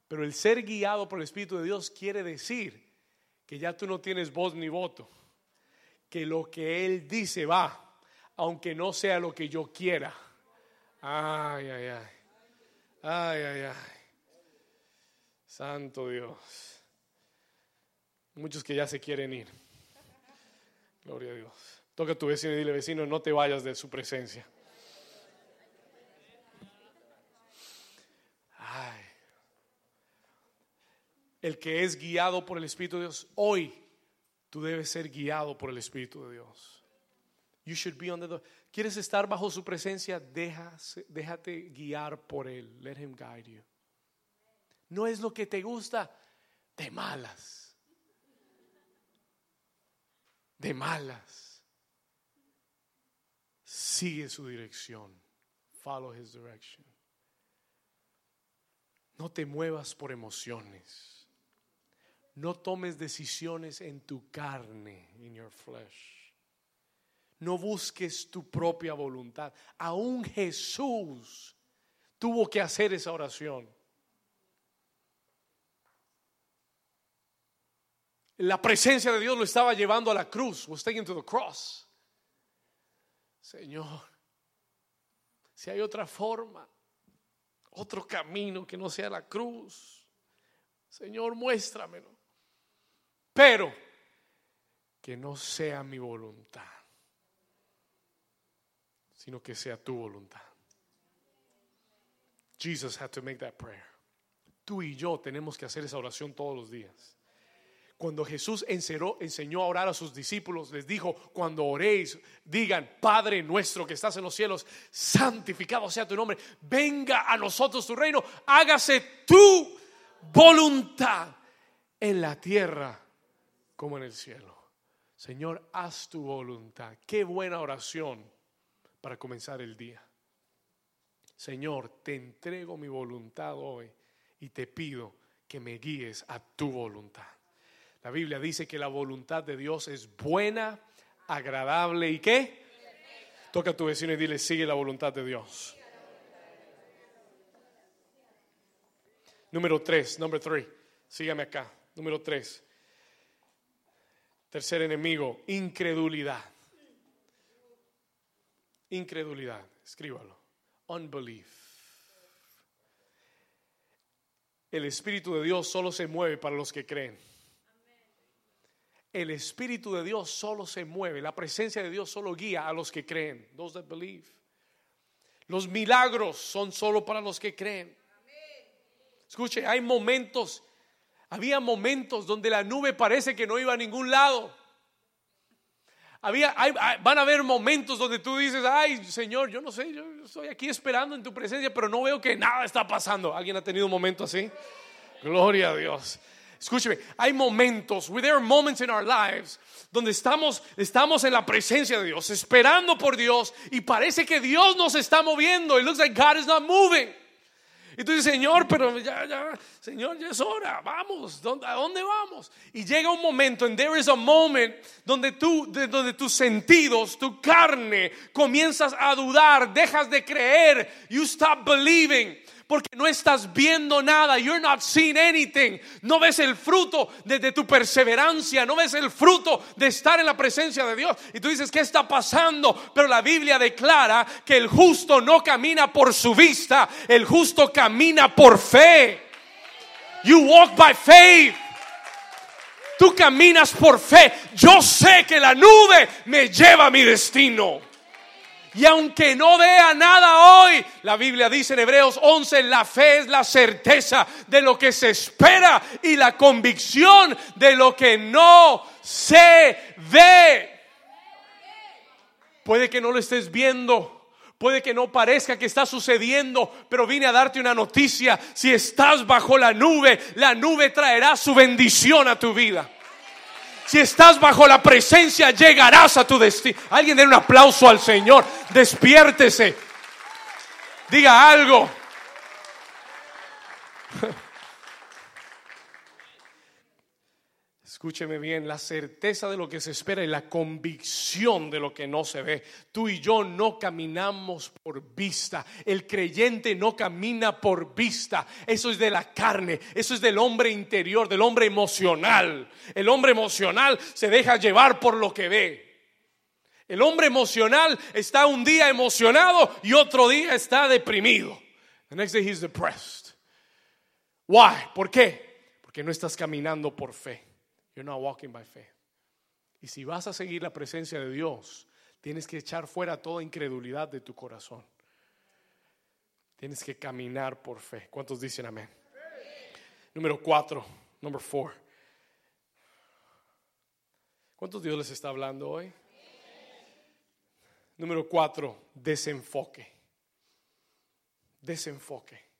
S1: Pero el ser guiado por el Espíritu de Dios quiere decir que ya tú no tienes voz ni voto, que lo que Él dice va, aunque no sea lo que yo quiera. Ay, ay, ay. Ay, ay, ay. Santo Dios. Muchos que ya se quieren ir. Gloria a Dios. Toca a tu vecino y dile, vecino, no te vayas de su presencia. Ay. El que es guiado por el Espíritu de Dios, hoy tú debes ser guiado por el Espíritu de Dios. You should be under the ¿Quieres estar bajo su presencia? Déjase, déjate guiar por Él. Let Him guide you. No es lo que te gusta, de malas. De malas. Sigue su dirección. Follow His direction. No te muevas por emociones. No tomes decisiones en tu carne, in your flesh. No busques tu propia voluntad. Aún Jesús tuvo que hacer esa oración. La presencia de Dios lo estaba llevando a la cruz. Was taken to the cross. Señor, si hay otra forma, otro camino que no sea la cruz, Señor, muéstramelo. Pero que no sea mi voluntad sino que sea tu voluntad. Jesus had to make that prayer. Tú y yo tenemos que hacer esa oración todos los días. Cuando Jesús enseñó a orar a sus discípulos, les dijo, cuando oréis, digan, Padre nuestro que estás en los cielos, santificado sea tu nombre, venga a nosotros tu reino, hágase tu voluntad en la tierra como en el cielo. Señor, haz tu voluntad. Qué buena oración para comenzar el día. Señor, te entrego mi voluntad hoy y te pido que me guíes a tu voluntad. La Biblia dice que la voluntad de Dios es buena, agradable y qué. Toca a tu vecino y dile, sigue la voluntad de Dios. Número tres, número tres. Sígame acá. Número tres. Tercer enemigo, incredulidad. Incredulidad, escríbalo. Unbelief. El Espíritu de Dios solo se mueve para los que creen. El Espíritu de Dios solo se mueve, la presencia de Dios solo guía a los que creen. Those that believe. Los milagros son solo para los que creen. Escuche, hay momentos, había momentos donde la nube parece que no iba a ningún lado. Había, van a haber momentos donde tú dices, ay Señor, yo no sé, yo estoy aquí esperando en tu presencia, pero no veo que nada está pasando. ¿Alguien ha tenido un momento así? Gloria a Dios. Escúcheme, hay momentos, there are moments in our lives donde estamos, estamos en la presencia de Dios, esperando por Dios y parece que Dios nos está moviendo. It looks like God is not moving. Y tú dices, Señor, pero ya, ya, Señor, ya es hora, vamos, ¿a dónde vamos? Y llega un momento, and there is a moment, donde tú, donde tus sentidos, tu carne, comienzas a dudar, dejas de creer, you stop believing porque no estás viendo nada. You're not seeing anything. No ves el fruto de, tu perseverancia. No ves el fruto de estar en la presencia de Dios. Y tú dices, ¿qué está pasando? Pero la Biblia declara que el justo no camina por su vista. El justo camina por fe. You walk by faith. Tú caminas por fe. Yo sé que la nube me lleva a mi destino. Y aunque no vea nada hoy, la Biblia dice en Hebreos 11, la fe es la certeza de lo que se espera y la convicción de lo que no se ve. Puede que no lo estés viendo. Puede que no parezca que está sucediendo, pero vine a darte una noticia. Si estás bajo la nube, la nube traerá su bendición a tu vida. Si estás bajo la presencia, llegarás a tu destino. Alguien dé un aplauso al Señor. Despiértese. Diga algo. Escúcheme bien, la certeza de lo que se espera y la convicción de lo que no se ve. Tú y yo no caminamos por vista. El creyente no camina por vista. Eso es de la carne, eso es del hombre interior, del hombre emocional. El hombre emocional se deja llevar por lo que ve. El hombre emocional está un día emocionado y otro día está deprimido. The next day he's depressed. Why? ¿Por qué? Porque no estás caminando por fe. You're not walking by faith. Y si vas a seguir la presencia de Dios, tienes que echar fuera toda incredulidad de tu corazón. Tienes que caminar por fe. ¿Cuántos dicen amén? Número cuatro, number four. ¿Cuántos Dios les está hablando hoy? Número cuatro, desenfoque. Desenfoque.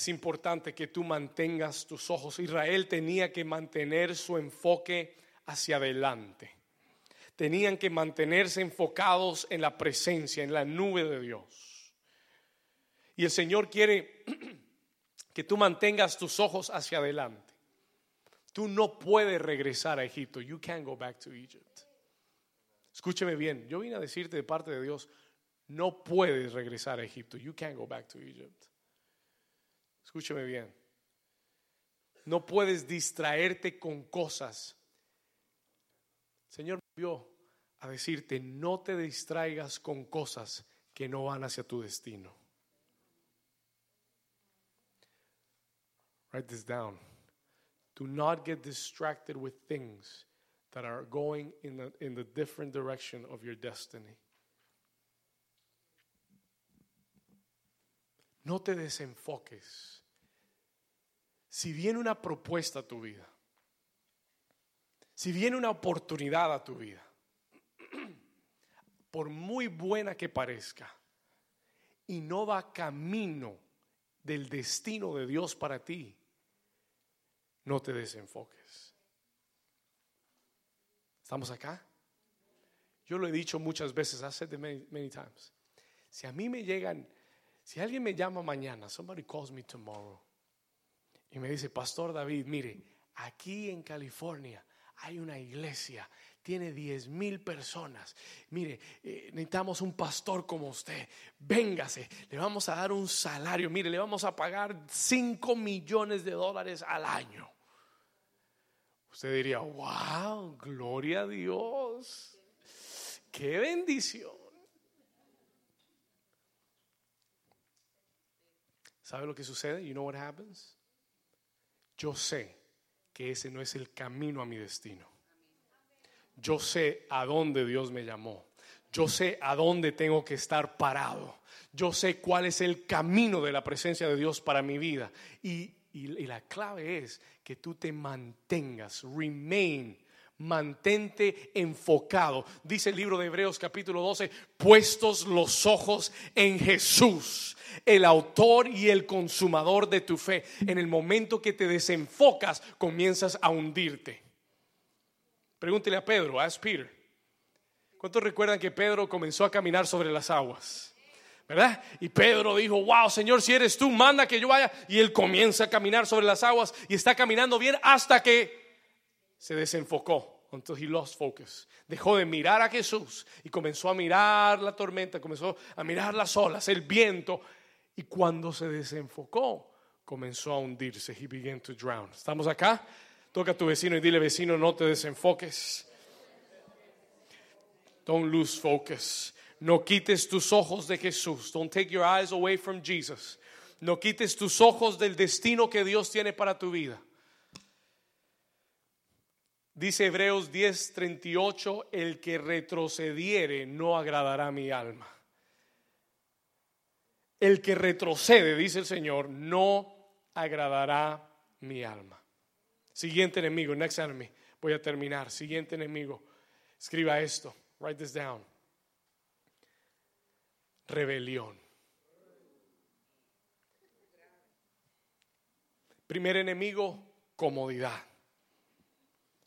S1: Es importante que tú mantengas tus ojos. Israel tenía que mantener su enfoque hacia adelante. Tenían que mantenerse enfocados en la presencia, en la nube de Dios. Y el Señor quiere que tú mantengas tus ojos hacia adelante. Tú no puedes regresar a Egipto. You can't go back to Egypt. Escúcheme bien. Yo vine a decirte de parte de Dios, no puedes regresar a Egipto. You can't go back to Egypt. Escúcheme bien. No puedes distraerte con cosas. Señor vio a decirte, no te distraigas con cosas que no van hacia tu destino. Write this down. Do not get distracted with things that are going in in the different direction of your destiny. No te desenfoques. Si viene una propuesta a tu vida, si viene una oportunidad a tu vida, por muy buena que parezca, y no va camino del destino de Dios para ti, no te desenfoques. ¿Estamos acá? Yo lo he dicho muchas veces, hace many, many times. Si a mí me llegan, si alguien me llama mañana, somebody calls me tomorrow, y me dice, Pastor David, mire, aquí en California hay una iglesia, tiene 10 mil personas. Mire, eh, necesitamos un pastor como usted. Véngase, le vamos a dar un salario. Mire, le vamos a pagar 5 millones de dólares al año. Usted diría, wow, gloria a Dios. Qué bendición. ¿Sabe lo que sucede? You know what happens? Yo sé que ese no es el camino a mi destino. Yo sé a dónde Dios me llamó. Yo sé a dónde tengo que estar parado. Yo sé cuál es el camino de la presencia de Dios para mi vida. Y, la clave es que tú te mantengas, remain, mantente enfocado. Dice el libro de Hebreos capítulo 12, puestos los ojos en Jesús, el autor y el consumador de tu fe. En el momento que te desenfocas, comienzas a hundirte. Pregúntele a Pedro, ask Peter. ¿Cuántos recuerdan que Pedro comenzó a caminar sobre las aguas? ¿verdad? Y Pedro dijo, wow, Señor, si eres tú, manda que yo vaya. Y él comienza a caminar sobre las aguas y está caminando bien hasta que se desenfocó. Entonces he lost focus. Dejó de mirar a Jesús y comenzó a mirar la tormenta, comenzó a mirar las olas, el viento. Y cuando se desenfocó, comenzó a hundirse. He began to drown. ¿Estamos acá? Toca a tu vecino y dile, vecino, no te desenfoques. Don't lose focus. No quites tus ojos de Jesús. Don't take your eyes away from Jesus. No quites tus ojos del destino que Dios tiene para tu vida. Dice Hebreos 10:38, el que retrocediere no agradará mi alma. El que retrocede, dice el Señor, no agradará mi alma. Siguiente enemigo, next enemy. Voy a terminar. Siguiente enemigo. Escriba esto. Write this down. Rebelión. Primer enemigo, comodidad.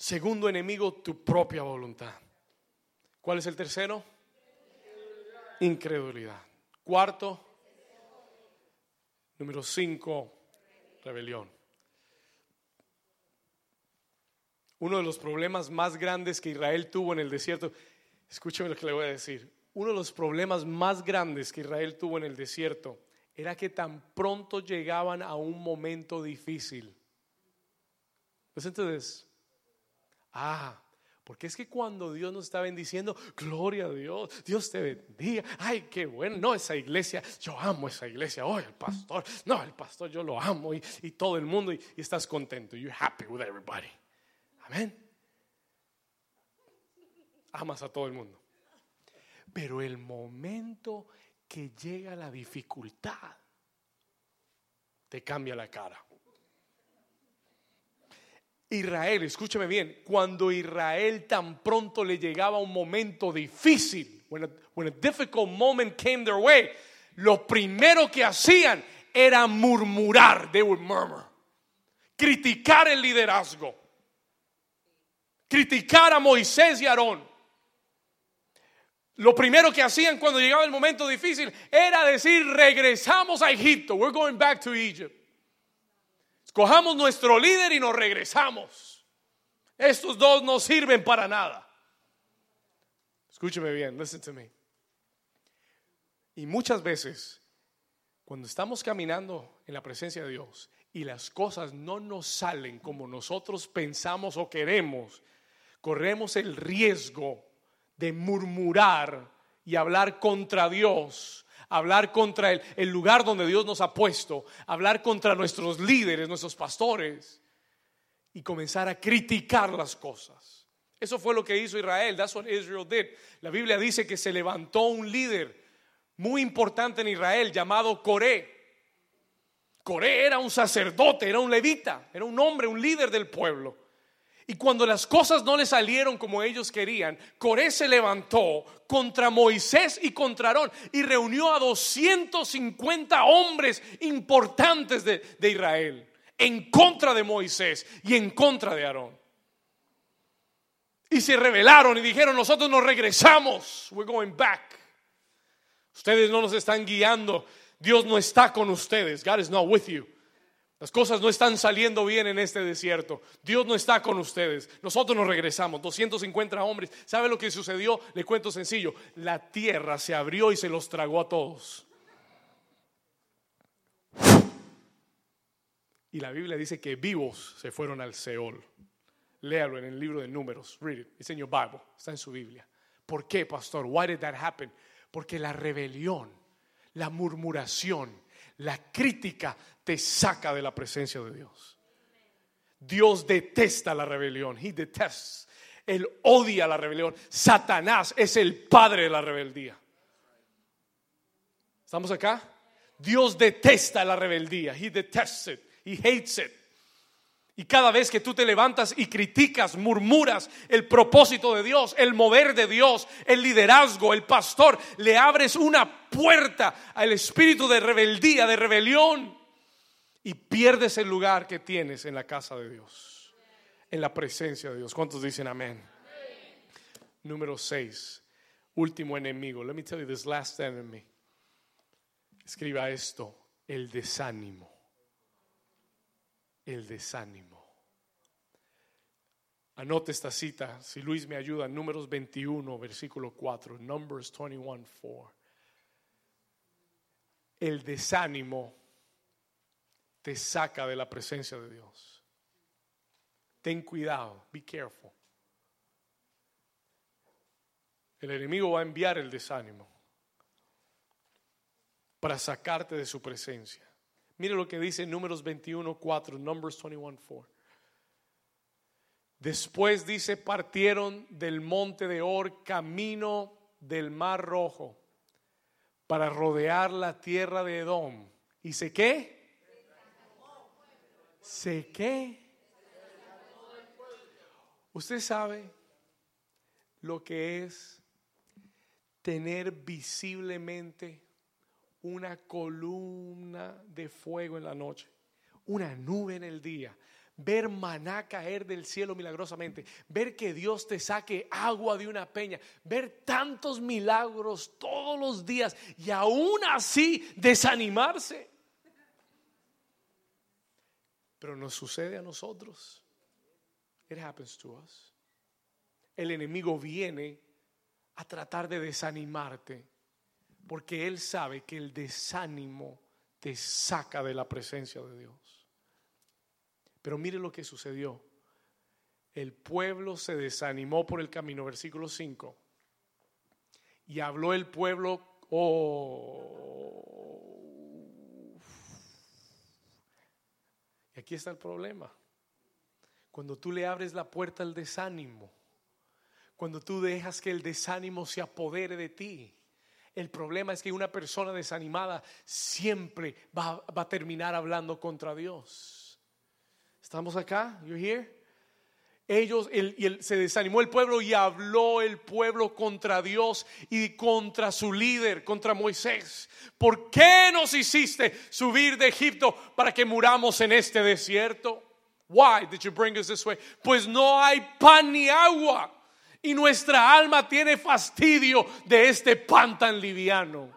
S1: Segundo enemigo, tu propia voluntad. ¿Cuál es el tercero? Incredulidad. Cuarto, número cinco, rebelión. Uno de los problemas más grandes que Israel tuvo en el desierto, escúcheme lo que le voy a decir, uno de los problemas más grandes que Israel tuvo en el desierto era que tan pronto llegaban a un momento difícil. Entonces, ah, porque es que cuando Dios nos está bendiciendo, gloria a Dios, Dios te bendiga. Ay, qué bueno. No, esa iglesia, yo amo esa iglesia. Oh, el pastor, no, el pastor yo lo amo y, todo el mundo y, y estás contento. You're happy with everybody. Amén. Amas a todo el mundo. Pero el momento que llega la dificultad, te cambia la cara. Israel, escúchame bien, cuando Israel tan pronto le llegaba un momento difícil, when a, when difficult moment came their way, lo primero que hacían era murmurar, they would murmur, criticar el liderazgo, criticar a Moisés y Aarón. Lo primero que hacían cuando llegaba el momento difícil era decir, regresamos a Egipto, we're going back to Egypt. Escojamos nuestro líder y nos regresamos. Estos dos no sirven para nada. Escúcheme bien, listen to me. Y muchas veces, cuando estamos caminando en la presencia de Dios y las cosas no nos salen como nosotros pensamos o queremos, corremos el riesgo de murmurar y hablar contra Dios hablar contra el, lugar donde Dios nos ha puesto, hablar contra nuestros líderes, nuestros pastores y comenzar a criticar las cosas. Eso fue lo que hizo Israel. That's what Israel did. La Biblia dice que se levantó un líder muy importante en Israel llamado Coré. Coré era un sacerdote, era un levita, era un hombre, un líder del pueblo. Y cuando las cosas no le salieron como ellos querían, Coré se levantó contra Moisés y contra Aarón y reunió a 250 hombres importantes de, de Israel en contra de Moisés y en contra de Aarón. Y se rebelaron y dijeron, nosotros nos regresamos, we're going back. Ustedes no nos están guiando, Dios no está con ustedes, God is not with you. Las cosas no están saliendo bien en este desierto. Dios no está con ustedes. Nosotros nos regresamos. 250 hombres. ¿Sabe lo que sucedió? Le cuento sencillo. La tierra se abrió y se los tragó a todos. Y la Biblia dice que vivos se fueron al Seol. Léalo en el libro de Números. Read it. It's in your Bible. Está en su Biblia. ¿Por qué, pastor? Why did that happen? Porque la rebelión, la murmuración, la crítica te saca de la presencia de Dios. Dios detesta la rebelión. He detests. Él odia la rebelión. Satanás es el padre de la rebeldía. ¿Estamos acá? Dios detesta la rebeldía. He detests it. He hates it. Y cada vez que tú te levantas y criticas, murmuras el propósito de Dios, el mover de Dios, el liderazgo, el pastor, le abres una puerta al espíritu de rebeldía, de rebelión, y pierdes el lugar que tienes en la casa de Dios, en la presencia de Dios. ¿Cuántos dicen amén? Número 6, último enemigo. Let me tell you this last enemy. Escriba esto, el desánimo el desánimo. Anote esta cita, si Luis me ayuda, Números 21, versículo 4, Numbers 21, 4. El desánimo te saca de la presencia de Dios. Ten cuidado, be careful. El enemigo va a enviar el desánimo para sacarte de su presencia. Mire lo que dice Números 21, 4, Numbers 21, 4. Después dice, partieron del monte de Or camino del mar rojo para rodear la tierra de Edom. ¿Y se qué? ¿Se qué? Usted sabe lo que es tener visiblemente una columna de fuego en la noche, una nube en el día, ver maná caer del cielo milagrosamente, ver que Dios te saque agua de una peña, ver tantos milagros todos los días y aún así desanimarse. Pero nos sucede a nosotros. It happens to us. El enemigo viene a tratar de desanimarte porque él sabe que el desánimo te saca de la presencia de Dios. Pero mire lo que sucedió. El pueblo se desanimó por el camino, versículo 5. Y habló el pueblo, oh. Y aquí está el problema. Cuando tú le abres la puerta al desánimo, cuando tú dejas que el desánimo se apodere de ti, el problema es que una persona desanimada siempre va, a terminar hablando contra Dios. ¿Estamos acá? You here? Ellos, y se desanimó el pueblo y habló el pueblo contra Dios y contra su líder, contra Moisés. ¿Por qué nos hiciste subir de Egipto para que muramos en este desierto? Why did you bring us this way? Pues no hay pan ni agua y nuestra alma tiene fastidio de este pan tan liviano.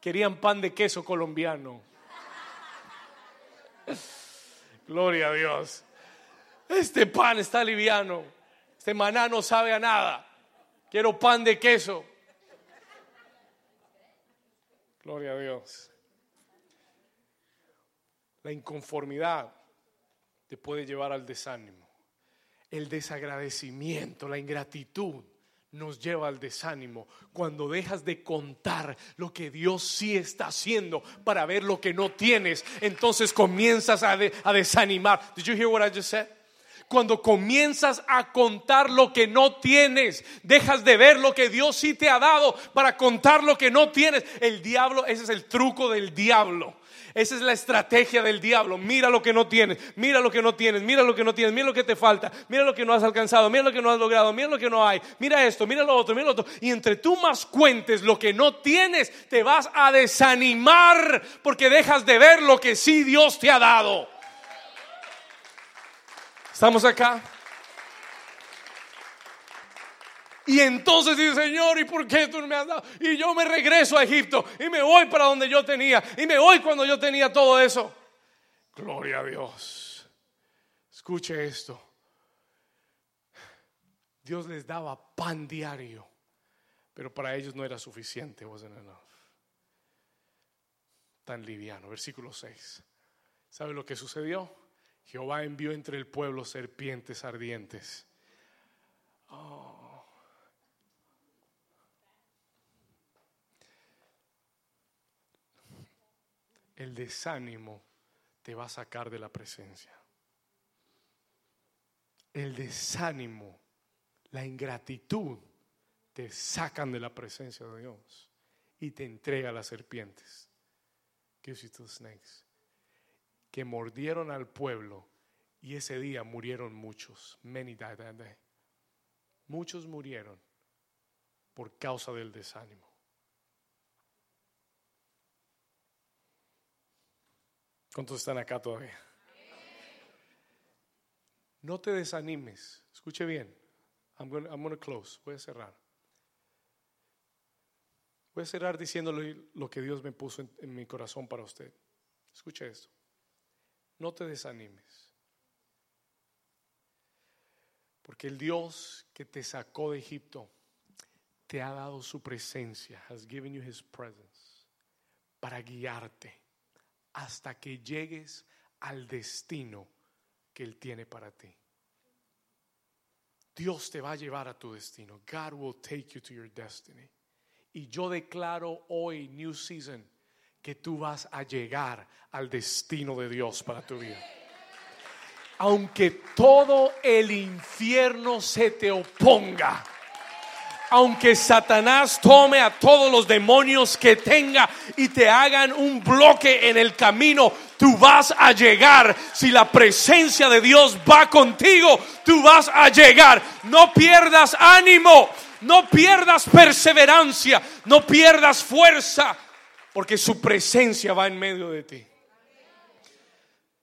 S1: Querían pan de queso colombiano. Gloria a Dios. Este pan está liviano. Este maná no sabe a nada. Quiero pan de queso. Gloria a Dios. La inconformidad te puede llevar al desánimo el desagradecimiento, la ingratitud nos lleva al desánimo cuando dejas de contar lo que Dios sí está haciendo para ver lo que no tienes entonces comienzas a, desanimar did you hear what I just said cuando comienzas a contar lo que no tienes, dejas de ver lo que Dios sí te ha dado para contar lo que no tienes. El diablo, ese es el truco del diablo. Esa es la estrategia del diablo. Mira lo que no tienes, mira lo que no tienes, mira lo que no tienes, mira lo que te falta, mira lo que no has alcanzado, mira lo que no has logrado, mira lo que no hay, mira esto, mira lo otro, mira lo otro. Y entre tú más cuentes lo que no tienes, te vas a desanimar porque dejas de ver lo que sí Dios te ha dado. ¿Estamos acá? Y entonces dice, Señor, ¿y por qué tú no me has dado? Y yo me regreso a Egipto y me voy para donde yo tenía. Y me voy cuando yo tenía todo eso. Gloria a Dios. Escuche esto. Dios les daba pan diario, pero para ellos no era suficiente. Tan liviano. Versículo 6. ¿Sabe lo que sucedió? Jehová envió entre el pueblo serpientes ardientes. Oh. El desánimo te va a sacar de la presencia. El desánimo, la ingratitud te sacan de la presencia de Dios y te entrega a las serpientes. snakes. Que mordieron al pueblo y ese día murieron muchos. Many died that day. Muchos murieron por causa del desánimo. ¿Cuántos están acá todavía? No te desanimes. Escuche bien. I'm going, I'm to close. Voy a cerrar. Voy a cerrar diciéndole lo que Dios me puso en, en mi corazón para usted. Escuche esto. No te desanimes. Porque el Dios que te sacó de Egipto te ha dado su presencia, has given you his presence, para guiarte hasta que llegues al destino que Él tiene para ti. Dios te va a llevar a tu destino. God will take you to your destiny. Y yo declaro hoy, New Season, que tú vas a llegar al destino de Dios para tu vida. Aunque todo el infierno se te oponga aunque Satanás tome a todos los demonios que tenga y te hagan un bloque en el camino, tú vas a llegar. Si la presencia de Dios va contigo, tú vas a llegar. No pierdas ánimo, no pierdas perseverancia, no pierdas fuerza, porque su presencia va en medio de ti.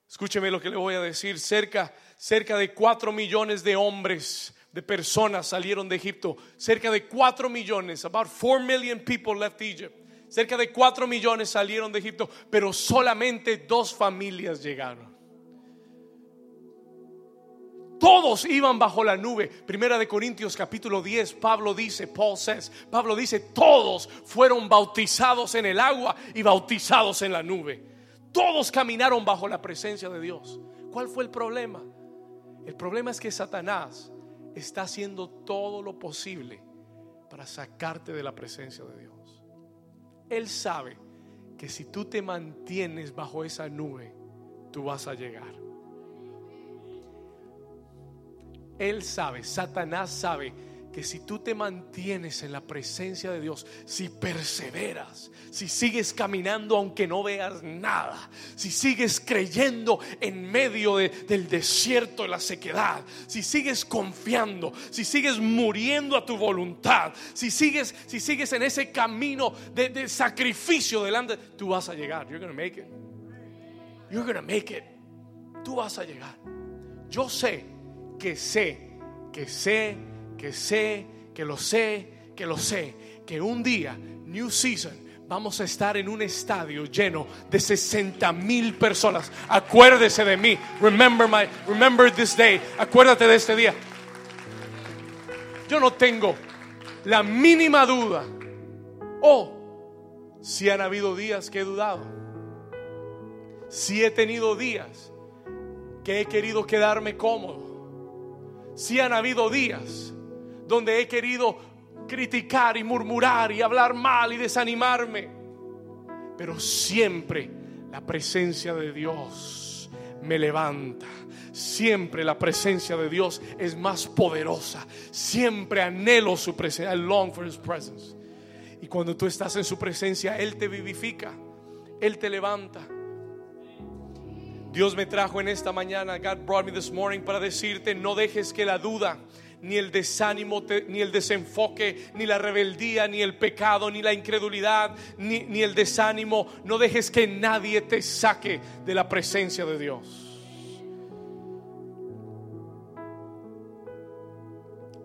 S1: Escúcheme lo que le voy a decir. Cerca, cerca de cuatro millones de hombres, de personas salieron de Egipto. Cerca de cuatro millones, about four million people left Egypt. Cerca de cuatro millones salieron de Egipto, pero solamente dos familias llegaron. Todos iban bajo la nube. Primera de Corintios capítulo 10, Pablo dice, Paul says, Pablo dice, todos fueron bautizados en el agua y bautizados en la nube. Todos caminaron bajo la presencia de Dios. ¿Cuál fue el problema? El problema es que Satanás está haciendo todo lo posible para sacarte de la presencia de Dios. Él sabe que si tú te mantienes bajo esa nube, tú vas a llegar. Él sabe, Satanás sabe que si tú te mantienes en la presencia de Dios, si perseveras, si sigues caminando aunque no veas nada, si sigues creyendo en medio del desierto, de la sequedad, si sigues confiando, si sigues muriendo a tu voluntad, si sigues, si sigues en ese camino de, de sacrificio delante, tú vas a llegar. You're gonna make it. You're gonna make it. Tú vas a llegar. Yo sé que sé, que sé, que sé, que lo sé, que lo sé, que un día, New Season, vamos a estar en un estadio lleno de 60 mil personas. Acuérdese de mí. Remember my, remember this day. Acuérdate de este día. Yo no tengo la mínima duda. Oh, si han habido días que he dudado. Si he tenido días que he querido quedarme cómodo si han habido días donde he querido criticar y murmurar y hablar mal y desanimarme, pero siempre la presencia de Dios me levanta. Siempre la presencia de Dios es más poderosa. Siempre anhelo su presencia. I long for his presence. Y cuando tú estás en su presencia, Él te vivifica. Él te levanta. Dios me trajo en esta mañana, God brought me this morning para decirte, no dejes que la duda, ni el desánimo, ni el desenfoque, ni la rebeldía, ni el pecado, ni la incredulidad, ni, ni el desánimo, no dejes que nadie te saque de la presencia de Dios.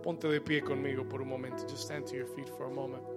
S1: Ponte de pie conmigo por un momento. Just stand to your feet for a moment.